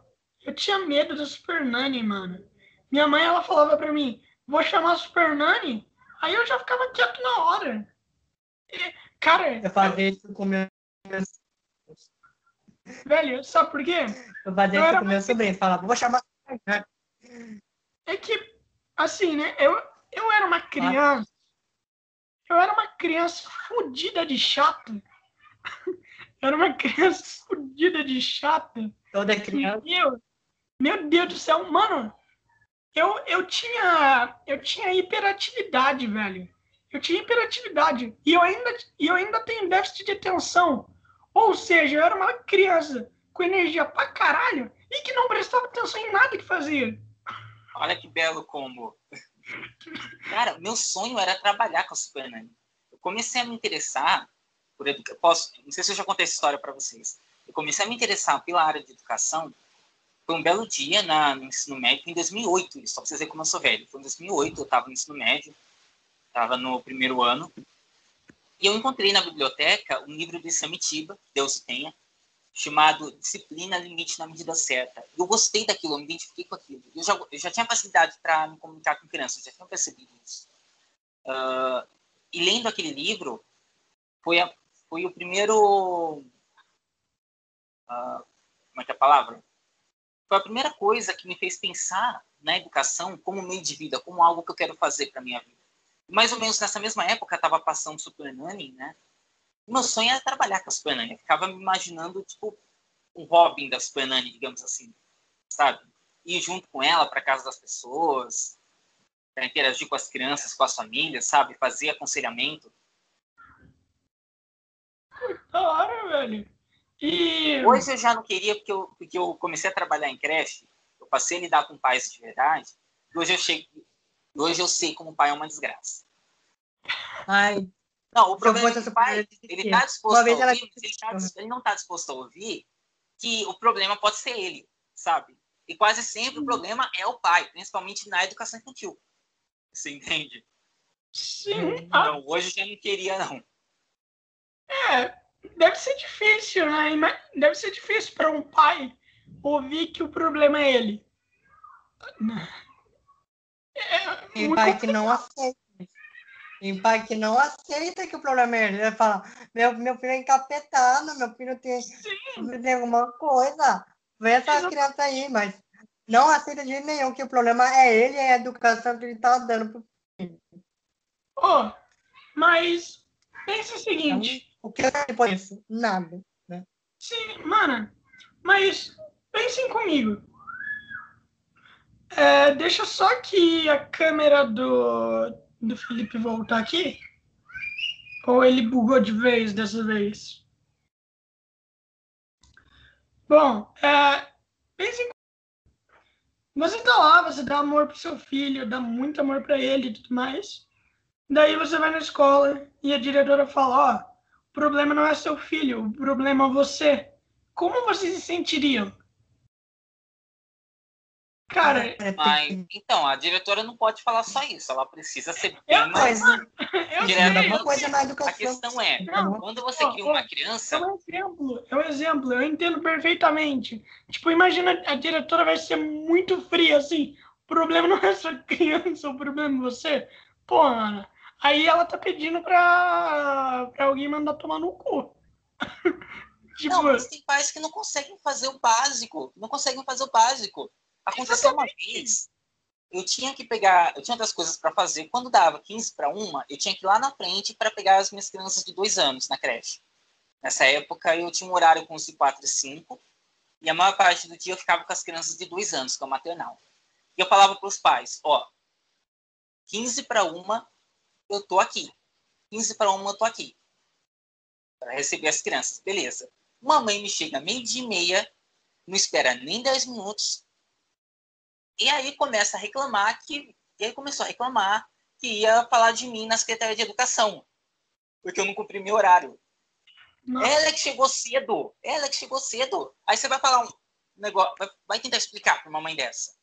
eu tinha medo do Super Nani, mano. Minha mãe, ela falava pra mim, vou chamar Super Nani. Aí eu já ficava quieto na hora. E, cara... Eu fazia isso com meu... Velho, sabe por quê? Eu fazia isso com meu sobrinho. Falava, vou chamar... É que, assim, né? Eu, eu era uma criança. Eu era uma criança fodida de chata. Eu era uma criança fodida de chata. Toda criança. Meu, meu Deus do céu, mano. Eu, eu tinha eu tinha hiperatividade, velho. Eu tinha hiperatividade e eu ainda e eu ainda tenho déficit de atenção. Ou seja, eu era uma criança com energia pra caralho e que não prestava atenção em nada que fazia. Olha que belo combo. Cara, meu sonho era trabalhar com a Super. Eu comecei a me interessar por educação. Posso, não sei se eu já contei essa história para vocês. Eu comecei a me interessar pela área de educação. Foi um belo dia na, no ensino médio, em 2008, só para vocês verem como eu sou velho. Foi em 2008, eu estava no ensino médio, estava no primeiro ano. E eu encontrei na biblioteca um livro do Samitiba, Deus o tenha, chamado Disciplina Limite na Medida Certa. Eu gostei daquilo, eu me identifiquei com aquilo. Eu já, eu já tinha facilidade para me comunicar com crianças, já tinha percebido isso. Uh, e lendo aquele livro, foi a, foi o primeiro. Uh, como é que é a palavra? Foi a primeira coisa que me fez pensar na educação como meio de vida, como algo que eu quero fazer para minha vida. Mais ou menos nessa mesma época, estava passando Super Nanny, né? Meu sonho era trabalhar com a Super. Eu ficava me imaginando, tipo, um Robin da Super digamos assim, sabe? Ir junto com ela para casa das pessoas, para interagir com as crianças, com as famílias, sabe? Fazer aconselhamento. Da hora, velho. E... Hoje eu já não queria, porque eu, porque eu comecei a trabalhar em creche, eu passei a lidar com pais de verdade, e hoje eu, chego, hoje eu sei como pai é uma desgraça. Ai. Não, o problema é que o pai, ele está disposto a ouvir, ele, tá, ele não está disposto a ouvir que o problema pode ser ele, sabe? E quase sempre o problema é o pai, principalmente na educação infantil. Você entende? Sim. Então, hoje eu já não queria, não. É, deve ser difícil, né? Deve ser difícil para um pai ouvir que o problema é ele. É Tem pai complicado. que não aceita. Tem pai que não aceita que o problema é ele. Ele fala, meu, meu filho é encapetado, meu filho tem, tem alguma coisa. Vê essa Exato. criança aí, mas não aceita de nenhum que o problema é ele e a educação que ele está dando pro filho. Oh, mas pensa o seguinte. O que é depois disso? Nada, né? Sim, mano. Mas pensem comigo. É, deixa só que a câmera do, do Felipe voltar aqui. Ou ele bugou de vez dessa vez? Bom, é, pensem você tá lá, você dá amor pro seu filho, dá muito amor para ele e tudo mais. Daí você vai na escola e a diretora fala, ó, o problema não é seu filho, o problema é você. Como você se sentiria? Cara, é, é, mas, então, a diretora não pode falar só isso, ela precisa ser bem eu, mais eu direta. Uma coisa na educação. A questão é, não, quando você cria uma criança. É um exemplo, é um exemplo, eu entendo perfeitamente. Tipo, imagina a diretora vai ser muito fria assim. O problema não é sua criança, o problema é você. Pô, Ana, Aí ela tá pedindo pra, pra alguém mandar tomar no cu. tipo... Não, mas tem pais que não conseguem fazer o básico. Não conseguem fazer o básico. Aconteceu uma vez, eu tinha que pegar, eu tinha outras coisas para fazer. Quando dava 15 para uma, eu tinha que ir lá na frente para pegar as minhas crianças de dois anos na creche. Nessa época, eu tinha um horário com os de 4 e 5, e a maior parte do dia eu ficava com as crianças de dois anos, com a maternal. E eu falava para os pais: ó, 15 para uma, eu tô aqui. 15 para uma, eu tô aqui. Para receber as crianças. Beleza. Mamãe me chega meio dia e meia, não espera nem 10 minutos. E aí começa a reclamar que. E aí começou a reclamar que ia falar de mim na Secretaria de Educação. Porque eu não cumpri meu horário. Nossa. Ela é que chegou cedo. Ela é que chegou cedo. Aí você vai falar um negócio. Vai, vai tentar explicar para uma mãe dessa.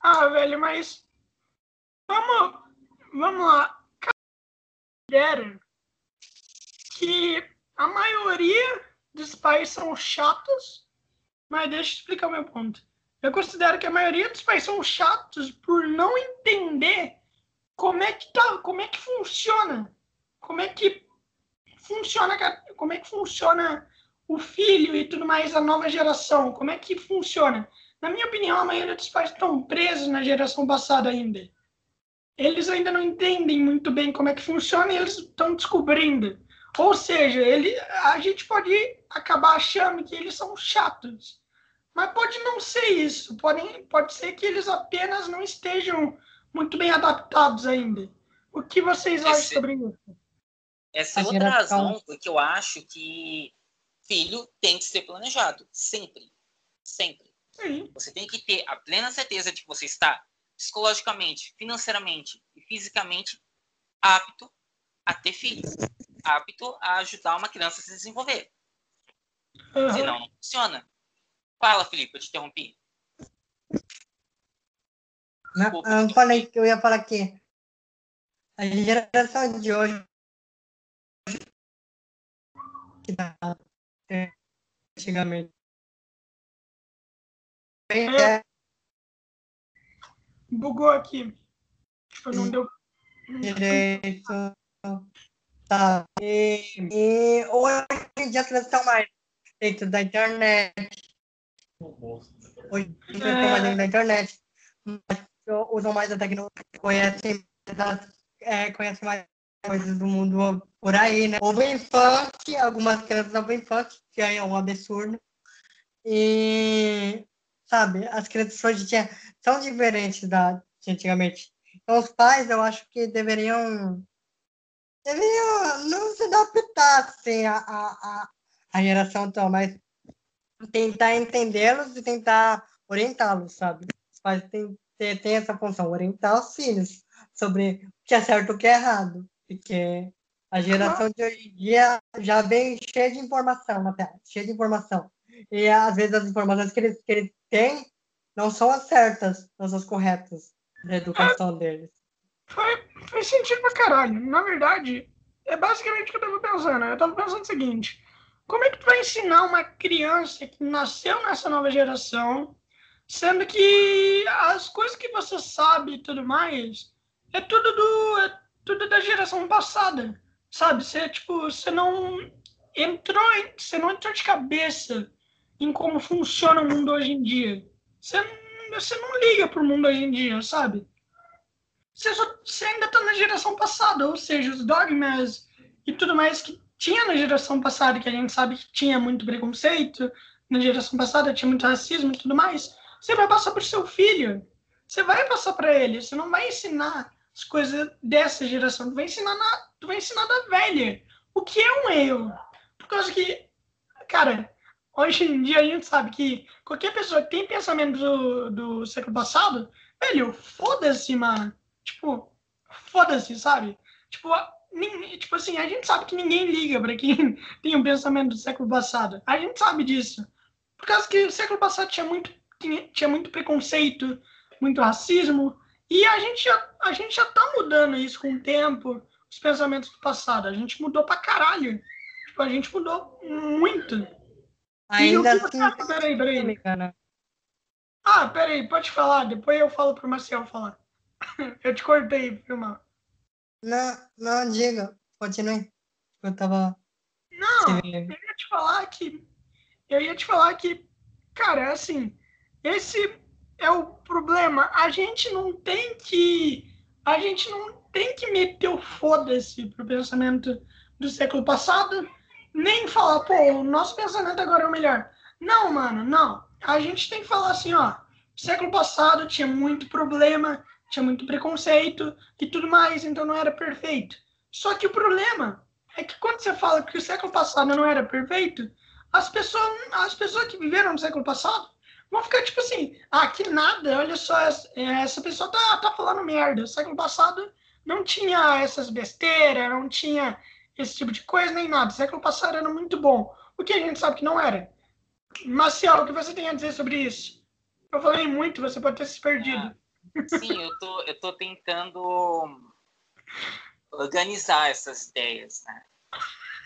Ah, velho, mas. Vamos, vamos lá. Considera que a maioria dos pais são chatos, mas deixa eu explicar o meu ponto. Eu considero que a maioria dos pais são chatos por não entender como é que tá, como é que funciona, como é que funciona, como é que funciona o filho e tudo mais, a nova geração, como é que funciona. Na minha opinião, a maioria dos pais estão presos na geração passada ainda eles ainda não entendem muito bem como é que funciona e eles estão descobrindo. Ou seja, ele, a gente pode acabar achando que eles são chatos. Mas pode não ser isso. Pode, pode ser que eles apenas não estejam muito bem adaptados ainda. O que vocês Esse, acham sobre isso? Essa é outra razão porque eu acho que filho tem que ser planejado. Sempre. Sempre. Sim. Você tem que ter a plena certeza de que você está psicologicamente, financeiramente e fisicamente apto a ter filhos, apto a ajudar uma criança a se desenvolver. Uhum. Senão não funciona. Fala, Felipe, eu te interrompi. Não, eu falei que eu ia falar que a geração de hoje que dá antigamente é, Bugou aqui. Tipo, não deu. Direito. sabe? E, e hoje em dia as crianças estão mais dentro da internet. Hoje em dia estão mais dentro da internet. Usam mais a tecnologia, conhecem, é, conhecem mais coisas do mundo por aí, né? Ouvem funk, algumas crianças ouvem funk, que é um absurdo. E, sabe, as crianças hoje são diferentes da de antigamente. Então, os pais, eu acho que deveriam, deveriam não se adaptar assim, a, a, a geração atual, mas tentar entendê-los e tentar orientá-los, sabe? Os pais têm, têm, têm essa função, orientar os filhos sobre o que é certo e o que é errado. Porque a geração de hoje em dia já vem cheia de informação na tela, cheia de informação. E às vezes as informações que eles, que eles têm não são as certas, não são as corretas da educação deles. Faz, faz sentido pra caralho. Na verdade, é basicamente o que eu tava pensando. Eu tava pensando o seguinte: como é que tu vai ensinar uma criança que nasceu nessa nova geração, sendo que as coisas que você sabe e tudo mais é tudo do é tudo da geração passada, sabe? Você tipo, você não entrou, você não entrou de cabeça em como funciona o mundo hoje em dia. Você, você não liga pro mundo hoje em dia, sabe? Você, só, você ainda tá na geração passada, ou seja, os dogmas e tudo mais que tinha na geração passada, que a gente sabe que tinha muito preconceito, na geração passada tinha muito racismo e tudo mais, você vai passar pro seu filho. Você vai passar para ele, você não vai ensinar as coisas dessa geração, tu vai ensinar na, tu vai ensinar da velha. O que é um erro? Por causa que, cara, hoje em dia a gente sabe que qualquer pessoa que tem pensamento do, do século passado, velho, foda-se, mano. Tipo, foda-se, sabe? Tipo, ninguém, tipo assim, a gente sabe que ninguém liga para quem tem um pensamento do século passado. A gente sabe disso. Por causa que o século passado tinha muito, tinha, tinha muito preconceito, muito racismo, e a gente, já, a gente já tá mudando isso com o tempo, os pensamentos do passado. A gente mudou pra caralho. Tipo, a gente mudou muito. Ainda assim. Ah, peraí, peraí. Ah, peraí, pode falar. Depois eu falo pro Marcel falar. eu te cortei, filma. Não, não, diga. Continue. Eu tava. Não, eu ia te falar que. Eu ia te falar que, cara, assim, esse é o problema. A gente não tem que. A gente não tem que meter o foda-se pro pensamento do século passado nem falar, pô, o nosso pensamento agora é o melhor. Não, mano, não. A gente tem que falar assim, ó. Século passado tinha muito problema, tinha muito preconceito e tudo mais, então não era perfeito. Que o problema é que quando você fala que o século passado não era perfeito, as pessoas, as pessoas que viveram no século passado vão ficar tipo assim, ah, que nada, olha só, essa, essa pessoa tá, tá falando merda. O século passado não tinha essas besteiras, não tinha esse tipo de coisa, nem nada. O século passado era muito bom. O que a gente sabe que não era. Marcial, o que você tem a dizer sobre isso? Eu falei muito, você pode ter se perdido. Ah, sim, eu tô, eu tô tentando organizar essas ideias, né?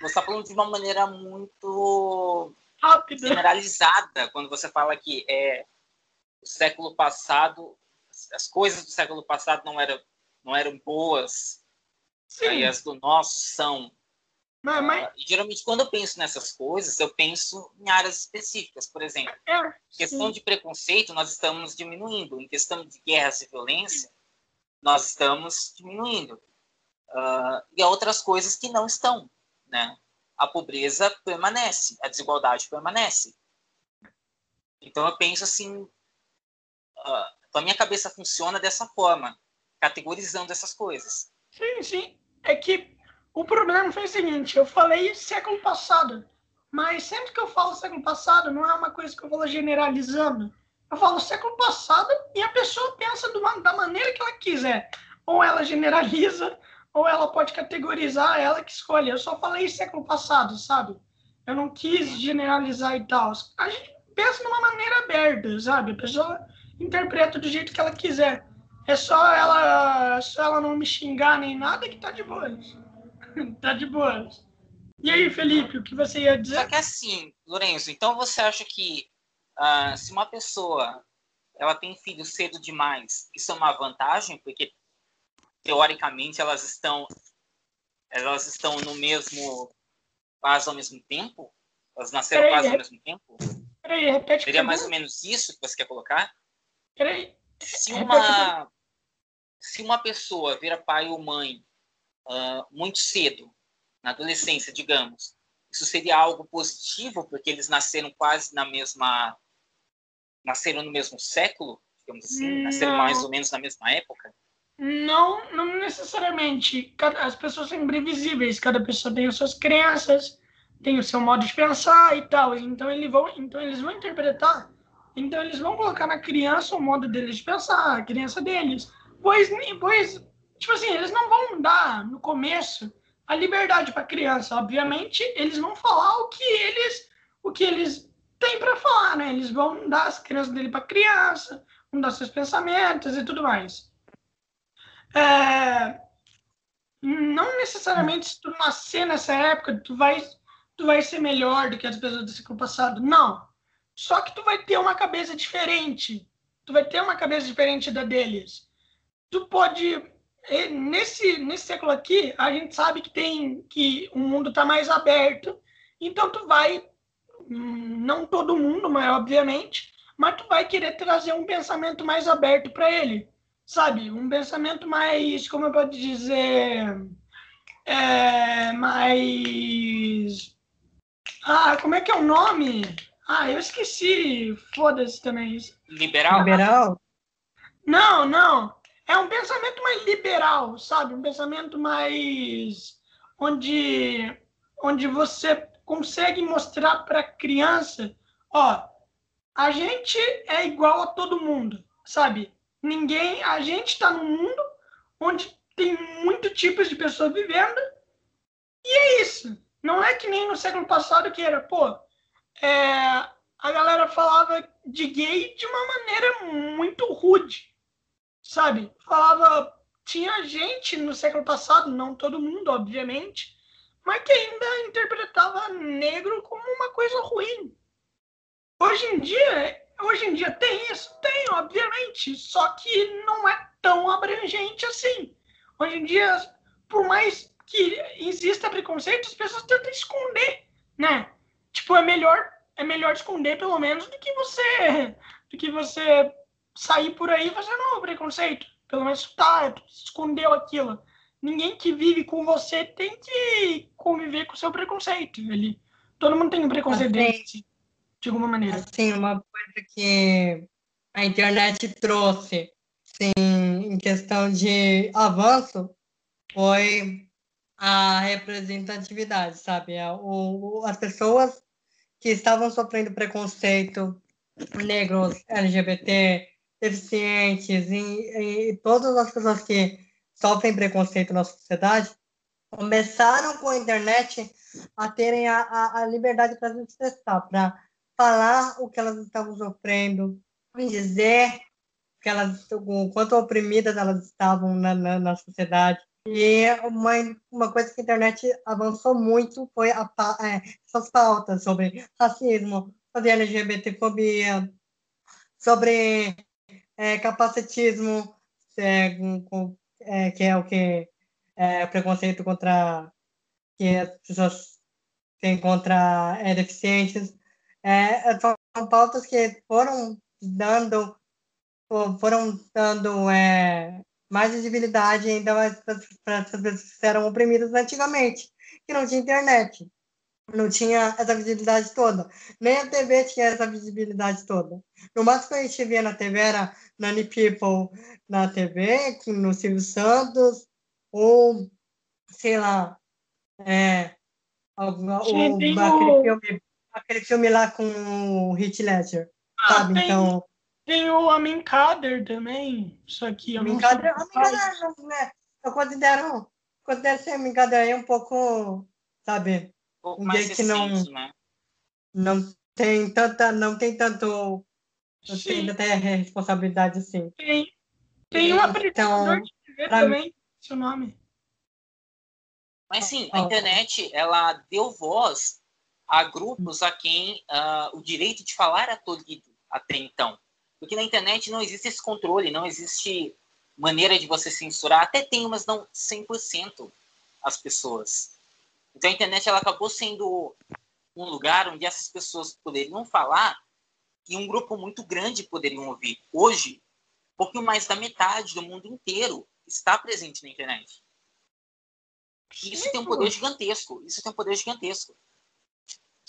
Você está falando de uma maneira muito Rápida. generalizada quando você fala que é o século passado, as coisas do século passado não eram, não eram boas, Sim. Aí as do nosso são. Mas, mas... Uh, geralmente, quando eu penso nessas coisas, eu penso em áreas específicas. Por exemplo, é, questão de preconceito, nós estamos diminuindo. Em questão de guerras e violência, nós estamos diminuindo. Uh, e há outras coisas que não estão. Né? A pobreza permanece, a desigualdade permanece. Então, eu penso assim. Uh, a minha cabeça funciona dessa forma, categorizando essas coisas. Sim, sim. É que o problema foi o seguinte, eu falei século passado, mas sempre que eu falo século passado, não é uma coisa que eu falo generalizando. Eu falo século passado e a pessoa pensa da maneira que ela quiser. Ou ela generaliza, ou ela pode categorizar, ela que escolhe. Eu só falei século passado, sabe? Eu não quis generalizar e tal. A gente pensa de uma maneira aberta, sabe? A pessoa interpreta do jeito que ela quiser. É só ela, só ela não me xingar nem nada que tá de boas. tá de boas. E aí, Felipe, o que você ia dizer? Só que assim, Lourenço, então você acha que uh, se uma pessoa ela tem filho cedo demais, isso é uma vantagem? Porque teoricamente elas estão elas estão no mesmo quase ao mesmo tempo? Elas nasceram peraí, quase ao mesmo tempo? Peraí, repete. Seria mais ou menos isso que você quer colocar? Peraí. Se uma, se uma pessoa vira pai ou mãe uh, muito cedo, na adolescência, digamos, isso seria algo positivo, porque eles nasceram quase na mesma. nasceram no mesmo século, digamos assim, nasceram mais ou menos na mesma época? Não, não necessariamente. As pessoas são imprevisíveis, cada pessoa tem as suas crenças, tem o seu modo de pensar e tal. Então, eles vão, então eles vão interpretar, então eles vão colocar na criança o modo deles de pensar, a criança deles. Pois, pois tipo assim, eles não vão dar no começo a liberdade para a criança. Obviamente, eles vão falar o que eles, o que eles têm para falar, né? Eles vão dar as crianças dele para criança, vão dar seus pensamentos e tudo mais. É, não necessariamente se tu nascer nessa época, tu vai, tu vai ser melhor do que as pessoas do século passado. Não. Só que tu vai ter uma cabeça diferente. Tu vai ter uma cabeça diferente da deles. Tu pode nesse, nesse século aqui, a gente sabe que tem que o mundo está mais aberto, então tu vai, não todo mundo, mas obviamente, mas tu vai querer trazer um pensamento mais aberto para ele, sabe? Um pensamento mais, como eu posso dizer, é, mais... Ah, como é que é o nome? Ah, eu esqueci. Foda-se também. Liberal? Liberal? Não, não é um pensamento mais liberal, sabe? Um pensamento mais onde onde você consegue mostrar para a criança, ó, a gente é igual a todo mundo, sabe? Ninguém, a gente está num mundo onde tem muitos tipos de pessoas vivendo e é isso. Não é que nem no século passado que era, pô, é, a galera falava de gay de uma maneira muito rude sabe? Falava. Tinha gente no século passado, não todo mundo, obviamente, mas que ainda interpretava negro como uma coisa ruim. Hoje em dia, hoje em dia tem isso? Tem, obviamente, só que não é tão abrangente assim. Hoje em dia, por mais que exista preconceito, as pessoas tentam esconder, né? Tipo, é melhor é melhor esconder pelo menos do que você do que você sair por aí fazendo preconceito. Pelo menos tá, escondeu aquilo. Ninguém que vive com você tem que conviver com o seu preconceito. Ele, todo mundo tem um preconceito assim, de alguma maneira. Sim, uma coisa que a internet trouxe sim, em questão de avanço foi a representatividade, sabe? O, as pessoas que estavam sofrendo preconceito, negros, LGBT, deficientes e, e todas as pessoas que sofrem preconceito na sociedade começaram com a internet a terem a, a, a liberdade para se expressar, para falar o que elas estavam sofrendo, dizer que elas, o quanto oprimidas elas estavam na, na, na sociedade. E uma, uma coisa que a internet avançou muito foi a, é, essas pautas sobre racismo, sobre LGBTfobia, sobre é, capacitismo, é, com, é, que é o que é preconceito contra que as pessoas têm contra é, deficientes. É, são pautas que foram dando foram dando é, mais visibilidade ainda mais para as pessoas que eram oprimidas antigamente, que não tinha internet não tinha essa visibilidade toda. Nem a TV tinha essa visibilidade toda. No máximo que a gente via na TV era Nani People na TV, no Silvio Santos, ou, sei lá, é, algum, ou, aquele, filme, aquele filme lá com o Heath Ledger, ah, sabe? Tem, então... Tem o Amin Kader também, isso aqui. Amin Kader, né? Eu considero, considero ser Amin Kader aí um pouco, sabe pouco um mais recente, que não, né? Não tem tanta, não tem tanto, não tem até responsabilidade assim. Tem, tem um apresentador então, de TV também, seu nome. Mas sim, a internet ela deu voz a grupos a quem uh, o direito de falar é tolhido até então. Porque na internet não existe esse controle, não existe maneira de você censurar. Até tem, mas não 100%. as pessoas. Então a internet ela acabou sendo um lugar onde essas pessoas poderiam falar e um grupo muito grande poderiam ouvir. Hoje, um pouquinho mais da metade do mundo inteiro está presente na internet. Isso tem um poder gigantesco. Isso tem um poder gigantesco.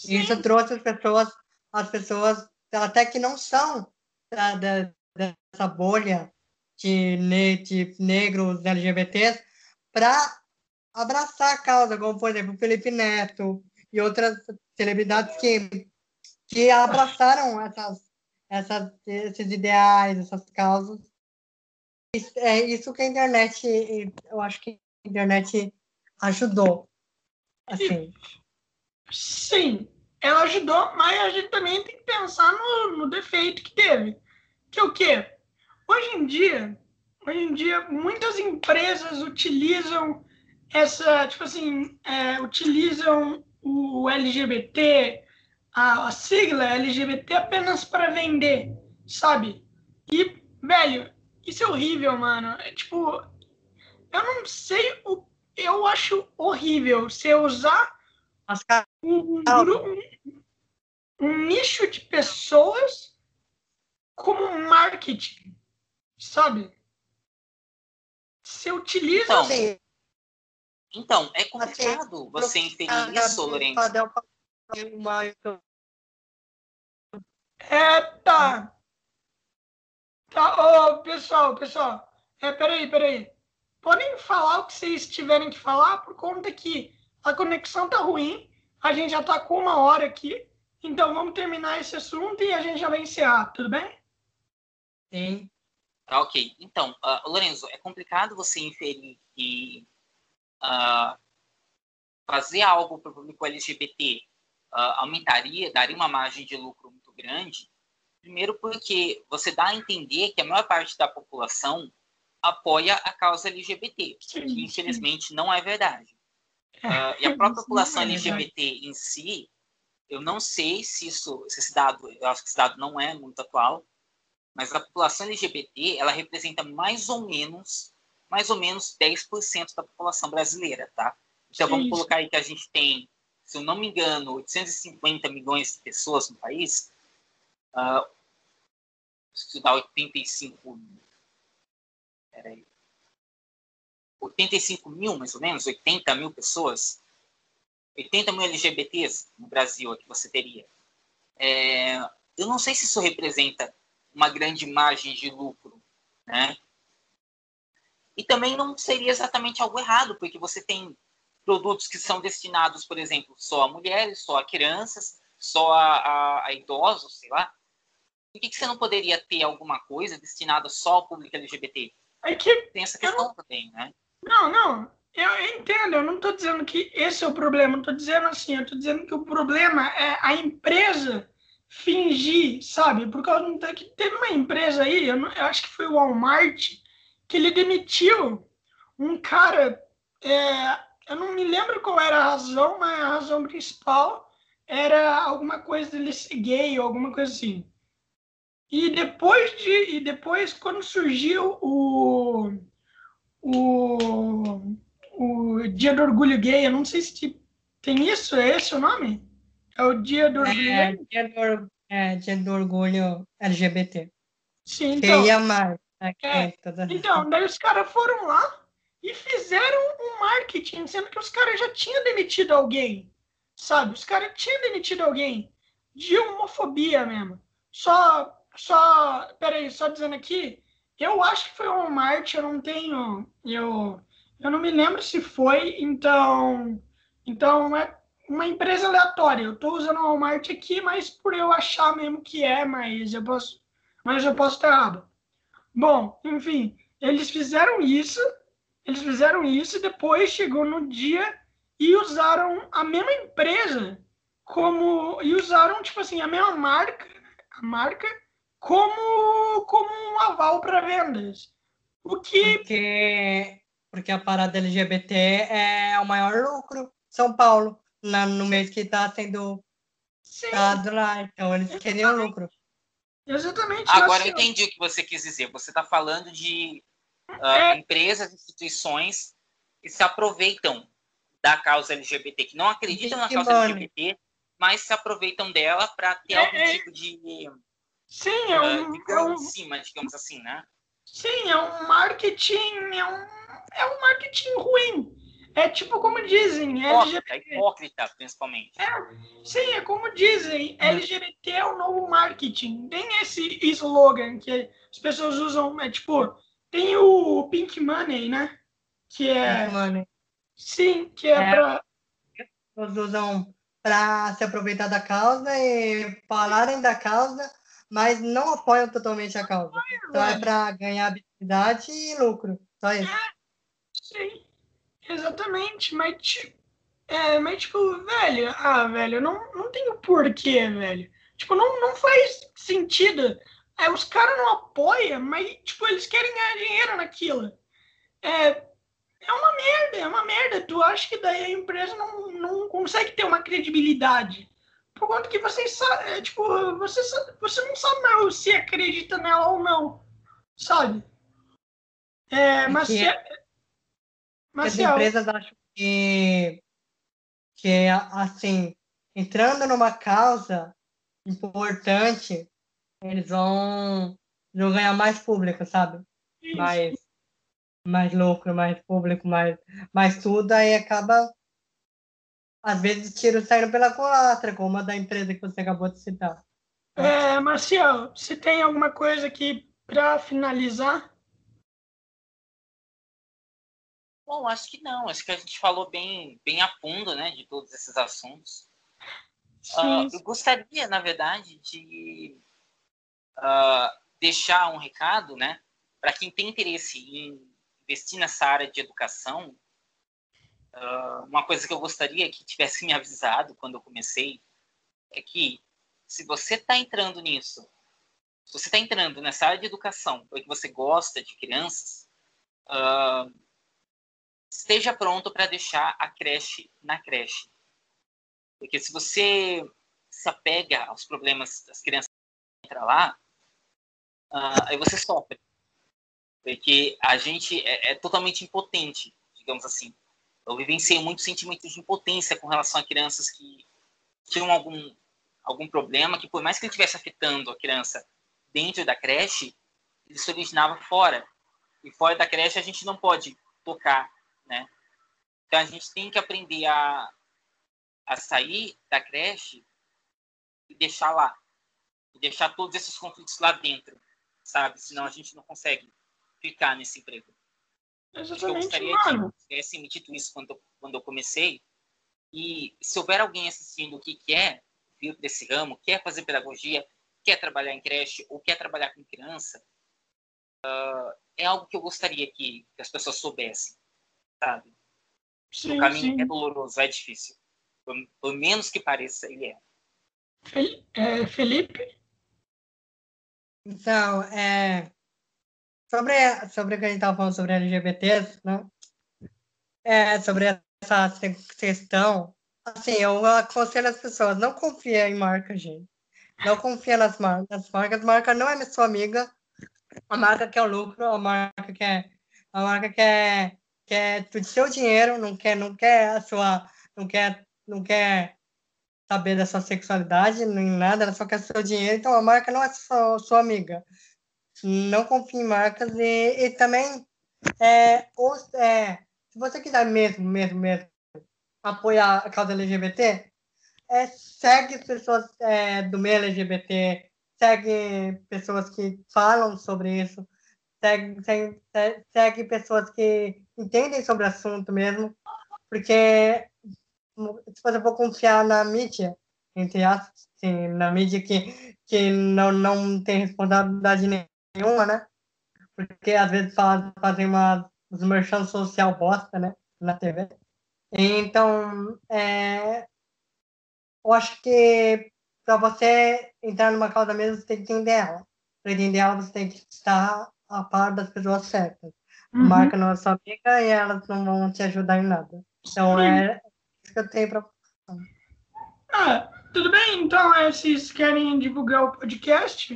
Isso trouxe as pessoas, as pessoas até que não são da, da, dessa bolha de, de negros LGBTs para abraçar a causa, como por exemplo o Felipe Neto e outras celebridades que, que abraçaram essas, essas, esses ideais, essas causas. É isso que a internet, eu acho que a internet ajudou. Assim. Sim, ela ajudou, mas a gente também tem que pensar no, no defeito que teve. Que é o quê? Hoje em dia, hoje em dia, muitas empresas utilizam essa, tipo assim, é, utilizam o LGBT, a, a sigla LGBT apenas para vender, sabe? E, velho, isso é horrível, mano. É tipo, eu não sei o. Eu acho horrível você usar um, um, um nicho de pessoas como marketing, sabe? Você utiliza. Então, então é complicado você inferir isso, Lourenço. É, tá. Tá, ô, pessoal, pessoal. É, peraí, peraí. Podem falar o que vocês tiverem que falar, por conta que a conexão tá ruim. A gente já tá com uma hora aqui. Então vamos terminar esse assunto e a gente já vai encerrar, tudo bem? Sim. Tá, ok. Então, uh, Lorenzo, é complicado você inferir que uh, fazer algo para o público LGBT uh, aumentaria, daria uma margem de lucro muito grande. Primeiro, porque você dá a entender que a maior parte da população apoia a causa LGBT, sim, que infelizmente sim. não é verdade. Uh, e a própria população LGBT em si, eu não sei se isso, se esse dado, eu acho que esse dado não é muito atual, mas a população LGBT, ela representa mais ou menos, mais ou menos 10% da população brasileira, tá? Então vamos colocar aí que a gente tem, se eu não me engano, 850 milhões de pessoas no país, uh, isso dá 85, peraí, 85 mil, mais ou menos, 80 mil pessoas, 80 mil LGBTs no Brasil que você teria. É, eu não sei se isso representa uma grande margem de lucro, né? E também não seria exatamente algo errado, porque você tem produtos que são destinados, por exemplo, só a mulheres, só a crianças, só a, a, a idosos, sei lá. Por que, que, você não poderia ter alguma coisa destinada só ao público LGBT? É que tem essa questão não... também, né? Não, não. Eu entendo, eu não estou dizendo que esse é o problema, estou dizendo assim, eu estou dizendo que o problema é a empresa fingir, sabe? Por causa que teve uma empresa aí, eu, não, eu, acho que foi o Walmart, que ele demitiu um cara. É, eu não me lembro qual era a razão, mas a razão principal era alguma coisa dele ser gay ou alguma coisa assim. E depois de e depois quando surgiu o o o Dia do Orgulho Gay, eu não sei se tem isso, é esse o nome? É o dia do orgulho. É, dia do, é, dia do orgulho LGBT. Sim, então. Queria mais. Né, é, então, daí os caras foram lá e fizeram um marketing, sendo que os caras já tinham demitido alguém. Sabe? Os caras tinham demitido alguém de homofobia mesmo. Só, só, peraí, só dizendo aqui, eu acho que foi o Walmart, eu não tenho, eu, eu não me lembro se foi, então, então é uma empresa aleatória. Eu estou usando o Walmart aqui, mas por eu achar mesmo que é, mas eu posso, mas eu posso estar errado. Bom, enfim, eles fizeram isso, eles fizeram isso e depois chegou no dia e usaram a mesma empresa como e usaram tipo assim a mesma marca, a marca como como um aval para vendas. O que porque porque a parada LGBT é o maior lucro. São Paulo na, no mês que está sendo dado lá. Então, eles queriam lucro. Exatamente. Agora eu entendi o que você quis dizer. Você está falando de uh, é. empresas, instituições que se aproveitam da causa LGBT, que não acreditam na causa LGBT, mas se aproveitam dela para ter é, algum é... tipo de. Sim, é um. Uh, é um... em cima, digamos assim, né? Sim, é um marketing. É um, é um marketing ruim. É tipo como dizem, hipócrita, LGBT. hipócrita, principalmente. É, sim, é como dizem, LGBT é o novo marketing. Tem esse slogan que as pessoas usam, é tipo, tem o Pink Money, né? Que é. Pink Money. Sim, que é, é para. Eles usam para se aproveitar da causa e falarem da causa, mas não apoiam totalmente a causa. Então é para ganhar habilidade e lucro. Só isso. É, sim, exatamente. Mas, é, mas tipo, velho, ah, velho, não, não tem o porquê, velho. Tipo, não, não faz sentido. É, os caras não apoiam, mas, tipo, eles querem ganhar dinheiro naquilo. É, é uma merda, é uma merda. Tu acha que daí a empresa não, não consegue ter uma credibilidade. Por conta que você sabe, é, tipo, você, você não sabe se acredita nela ou não, sabe? É, mas se, mas as empresas acham que, que, assim, entrando numa causa importante, eles vão, vão ganhar mais público, sabe? Isso. Mas mais lucro, mais público, mais, mais tudo, aí acaba, às vezes, tiro saindo pela culatra, como a da empresa que você acabou de citar. É, Marcial, você tem alguma coisa aqui para finalizar? Bom, acho que não. Acho que a gente falou bem, bem a fundo, né, de todos esses assuntos. Uh, eu gostaria, na verdade, de uh, deixar um recado, né, para quem tem interesse em investir nessa área de educação, uh, uma coisa que eu gostaria que tivesse me avisado quando eu comecei é que se você está entrando nisso, se você está entrando nessa área de educação, ou que você gosta de crianças, uh, esteja pronto para deixar a creche na creche. Porque se você se apega aos problemas das crianças que entram lá, uh, aí você sofre porque a gente é, é totalmente impotente, digamos assim. Eu vivenciei muitos sentimentos de impotência com relação a crianças que tinham algum, algum problema, que por mais que ele estivesse afetando a criança dentro da creche, ele se originava fora. E fora da creche a gente não pode tocar, né? Então a gente tem que aprender a, a sair da creche e deixar lá. E deixar todos esses conflitos lá dentro, sabe? Senão a gente não consegue ficar nesse emprego. Exatamente, eu gostaria mano. que tivesse me dito isso quando, quando eu comecei. E se houver alguém assistindo que quer vir para esse ramo, quer fazer pedagogia, quer trabalhar em creche ou quer trabalhar com criança, uh, é algo que eu gostaria que, que as pessoas soubessem, sabe? Sim, o caminho sim. é doloroso, é difícil. Por, por, menos que pareça, ele é. é Felipe? Então, é, Sobre, sobre o que a gente estava falando sobre LGBTs, né? É, sobre essa questão, assim, eu aconselho as pessoas, não confia em marca, gente. Não confia nas marcas. As marcas, marca não é sua amiga. A marca quer o lucro, a marca quer, a marca quer, quer tudo seu dinheiro, não quer, não quer a sua, não quer, não quer saber da sua sexualidade, nem nada, ela só quer seu dinheiro. Então a marca não é sua, sua amiga não confie em marcas e, e também é, é, se você quiser mesmo, mesmo, mesmo apoiar a causa LGBT, é, segue pessoas é, do meio LGBT, segue pessoas que falam sobre isso, segue, segue, segue pessoas que entendem sobre o assunto mesmo, porque se você for confiar na mídia, entre aspas, assim, na mídia que, que não, não tem responsabilidade nenhuma, né? Porque às vezes faz, fazem uma, os merchan social bosta, né? Na TV. Então, é, eu acho que para você entrar numa causa mesmo, você tem que entender ela. Para entender ela, você tem que estar a par das pessoas certas. Uhum. Marca não é sua amiga e elas não vão te ajudar em nada. Então, é isso que eu tenho para ah, tudo bem, então, é, vocês querem divulgar o podcast?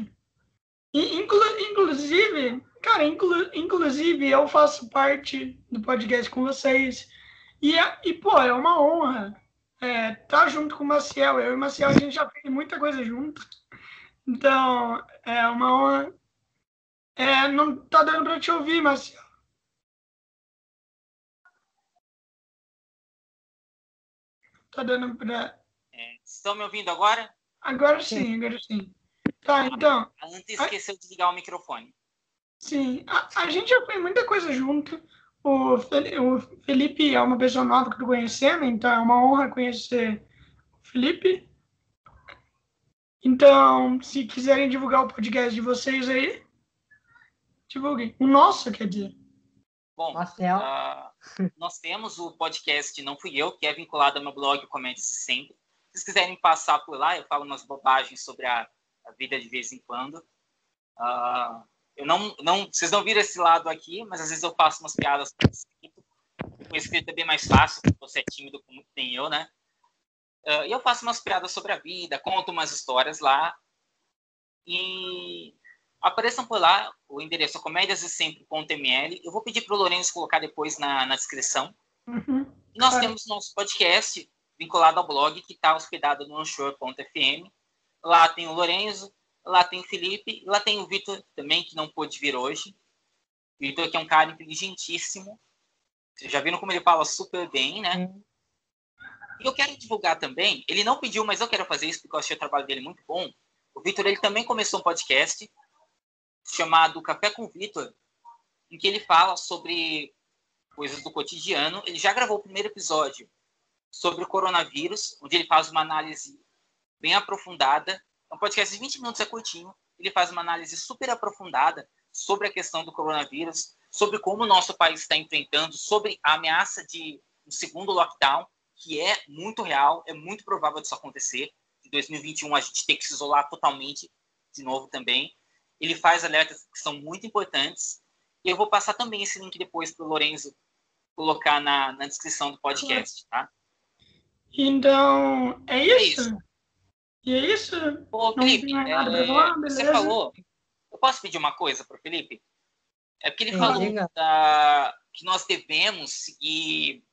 Inclu inclusive, cara, inclu inclusive eu faço parte do podcast com vocês. E, e pô, é uma honra é, estar tá junto com o Maciel. Eu e o Maciel, a gente já fez muita coisa junto. Então, é uma honra. É, não tá dando para te ouvir, Maciel. Tá dando para. É, estão me ouvindo agora? Agora sim, agora sim. Tá, então. Antes esqueceu de ligar o microfone. Sim, a, a gente já fez muita coisa junto. O, o Felipe é uma pessoa nova que eu tô conhecendo, então é uma honra conhecer o Felipe. Então, se quiserem divulgar o podcast de vocês aí, divulguem. O nosso, quer dizer. Bom, uh, nós temos o podcast Não Fui Eu, que é vinculado ao meu blog Comente-se Sempre. Se vocês quiserem passar por lá, eu falo umas bobagens sobre a, a vida de vez em quando. Uh, eu não, não, vocês não viram esse lado aqui, mas às vezes eu faço umas piadas com escrito. Com escrito é bem mais fácil, porque você é tímido como tem eu, né? Uh, e eu faço umas piadas sobre a vida, conto umas histórias lá. E apareçam por lá, o endereço é comédiasesempre.ml. Eu vou pedir para o Lourenço colocar depois na, na descrição. Uhum. E nós temos nosso podcast vinculado ao blog, que está hospedado no onshore.fm. Lá tem o Lourenço, lá tem o Felipe, lá tem o Vitor também, que não pôde vir hoje. O Vitor que é um cara inteligentíssimo. Vocês já viram como ele fala super bem, né? Uhum. E eu quero divulgar também, ele não pediu, mas eu quero fazer isso porque eu achei o trabalho dele muito bom. O Vitor, ele também começou um podcast chamado Café com Vitor, em que ele fala sobre coisas do cotidiano. Ele já gravou o primeiro episódio sobre o coronavírus, onde ele faz uma análise bem aprofundada. É um podcast de 20 minutos, é curtinho. Ele faz uma análise super aprofundada sobre a questão do coronavírus, sobre como o nosso país está enfrentando, sobre a ameaça de um segundo lockdown que é muito real, é muito provável disso acontecer. Em 2021 a gente tem que se isolar totalmente, de novo também. Ele faz alertas que são muito importantes. E eu vou passar também esse link depois para o Lorenzo colocar na, na descrição do podcast, tá? Então, é isso? É isso. E é isso? Ô, Felipe, é, falar, você falou. Eu posso pedir uma coisa para o Felipe? É porque ele falou da, que nós devemos seguir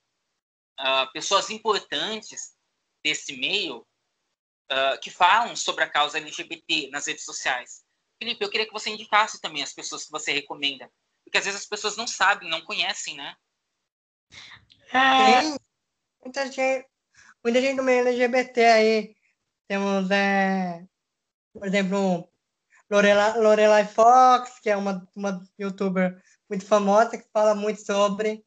uh, pessoas importantes desse meio uh, que falam sobre a causa LGBT nas redes sociais. Felipe, eu queria que você indicasse também as pessoas que você recomenda, porque às vezes as pessoas não sabem, não conhecem, né? É... Tem muita gente, muita gente do meio LGBT aí. Temos, é, por exemplo, Lorelai, Lorelai Fox, que é uma, uma youtuber muito famosa, que fala muito sobre.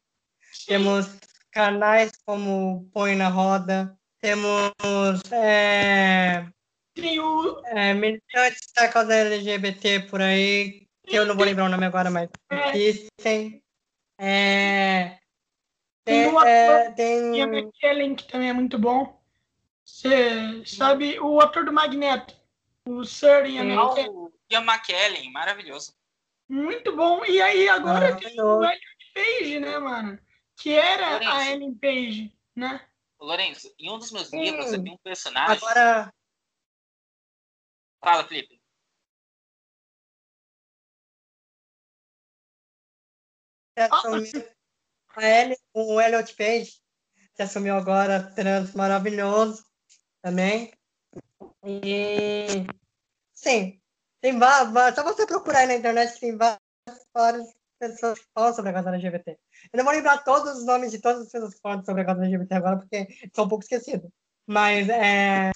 Temos canais como Põe na Roda, temos é, Tem o... é, militantes da causa LGBT por aí, que eu não vou lembrar o nome agora, mas é. existem. É, tem, tem, o é, tem... Ian McKellen, que também é muito bom. Você sabe o ator do Magneto, o Sir Ian McKellen. Ian McKellen, maravilhoso. Muito bom. E aí agora tem o Elliot Page, né, mano? que era Lourenço, a Ellen Page, né? Lourenço, em um dos meus livros havia um personagem. Agora. Fala, Felipe. A Ellen, o Elliot Page, que assumiu agora trans maravilhoso também. E sim, tem várias. Só você procurar aí na internet, tem várias pessoas que falam sobre a causa LGBT. Eu não vou lembrar todos os nomes de todas as pessoas que falam sobre a causa LGBT agora, porque são um pouco esquecidos. Mas é,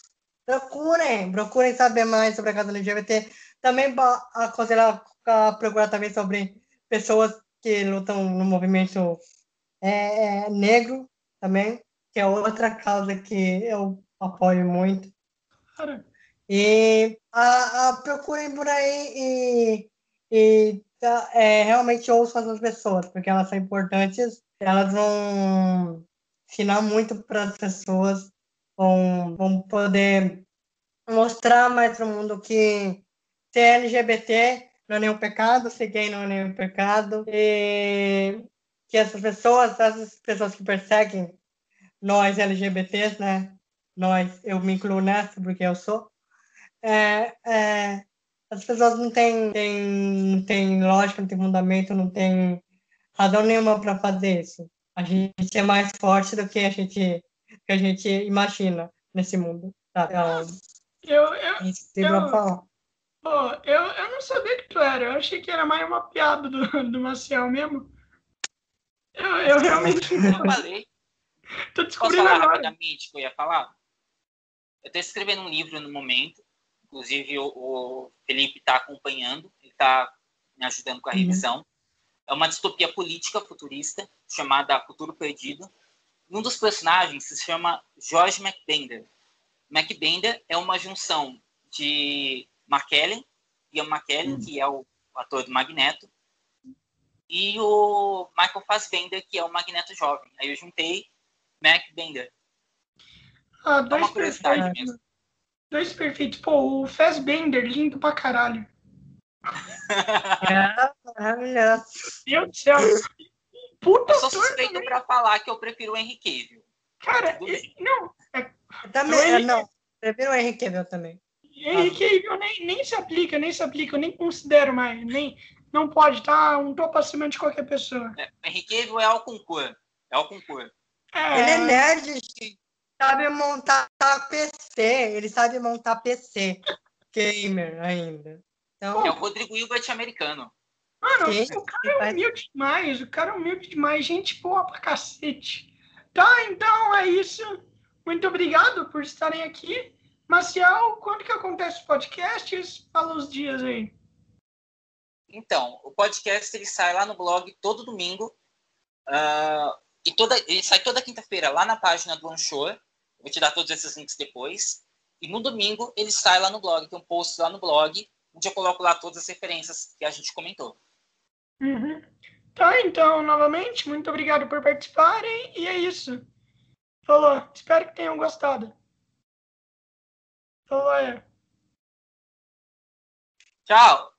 procurem, procurem saber mais sobre a causa LGBT. Também aconselho a procurar também sobre pessoas que lutam no movimento é, é, negro também, que é outra causa que eu apoio muito. E a, a, procurem por aí e, e Tá, é, realmente ouço as pessoas, porque elas são importantes, elas vão ensinar muito para as pessoas, vão, vão poder mostrar mais para o mundo que ser LGBT não é nenhum pecado, ser gay não é nenhum pecado, e que essas pessoas, essas pessoas que perseguem nós LGBTs, né? Nós, eu me incluo nessa porque eu sou, é, é, as pessoas não têm, têm, não têm lógica, não têm fundamento, não têm razão nenhuma para fazer isso. A gente é mais forte do que a gente, que a gente imagina nesse mundo. Tá? Então, eu, eu, eu, falar. Pô, eu, eu não sabia que tu era. Eu achei que era mais uma piada do, do Maciel mesmo. Eu, eu realmente. Eu falei. Tô descobrindo Posso falar agora. rapidamente que eu ia falar? Eu estou escrevendo um livro no momento. Inclusive, o, o Felipe está acompanhando. Ele está me ajudando com a uhum. revisão. Uhum. É uma distopia política futurista chamada Futuro Perdido. Um dos personagens se chama George McBender. McBender é uma junção de McKellen, Ian McKellen, uhum. que é o ator do Magneto, e o Michael Fassbender, que é o Magneto jovem. Aí eu juntei Mac Bender. Ah, dois é uma curiosidade mesmo. Dois perfeitos. Pô, o Fassbender, lindo pra caralho. Maravilhoso. Meu Deus do céu. Puta eu sou suspeito também. pra falar que eu prefiro o Henry Cavill. Cara, não. É, eu também, eu não. Prefiro o Henry Cavill também. Henry Cavill nem, nem se aplica, nem se aplica. Eu nem considero mais. Nem, não pode estar tá um topo acima de qualquer pessoa. É, Henry Cavill é concurso. É ao concurso. É... Ele é nerd, gente. Sabe montar PC. Ele sabe montar PC. Gamer ainda. Então... É o Rodrigo Hilbert americano. Mano, o cara é humilde demais. O cara é humilde demais. Gente boa pra cacete. Tá, então é isso. Muito obrigado por estarem aqui. Marcial, quando que acontece os podcasts? Fala os dias aí. Então, o podcast ele sai lá no blog todo domingo. Uh, e toda, ele sai toda quinta-feira lá na página do Onshore. Vou te dar todos esses links depois. E no domingo ele sai lá no blog. Tem um post lá no blog, onde eu coloco lá todas as referências que a gente comentou. Uhum. Tá, então, novamente, muito obrigado por participarem. E é isso. Falou. Espero que tenham gostado. Falou, é. Tchau.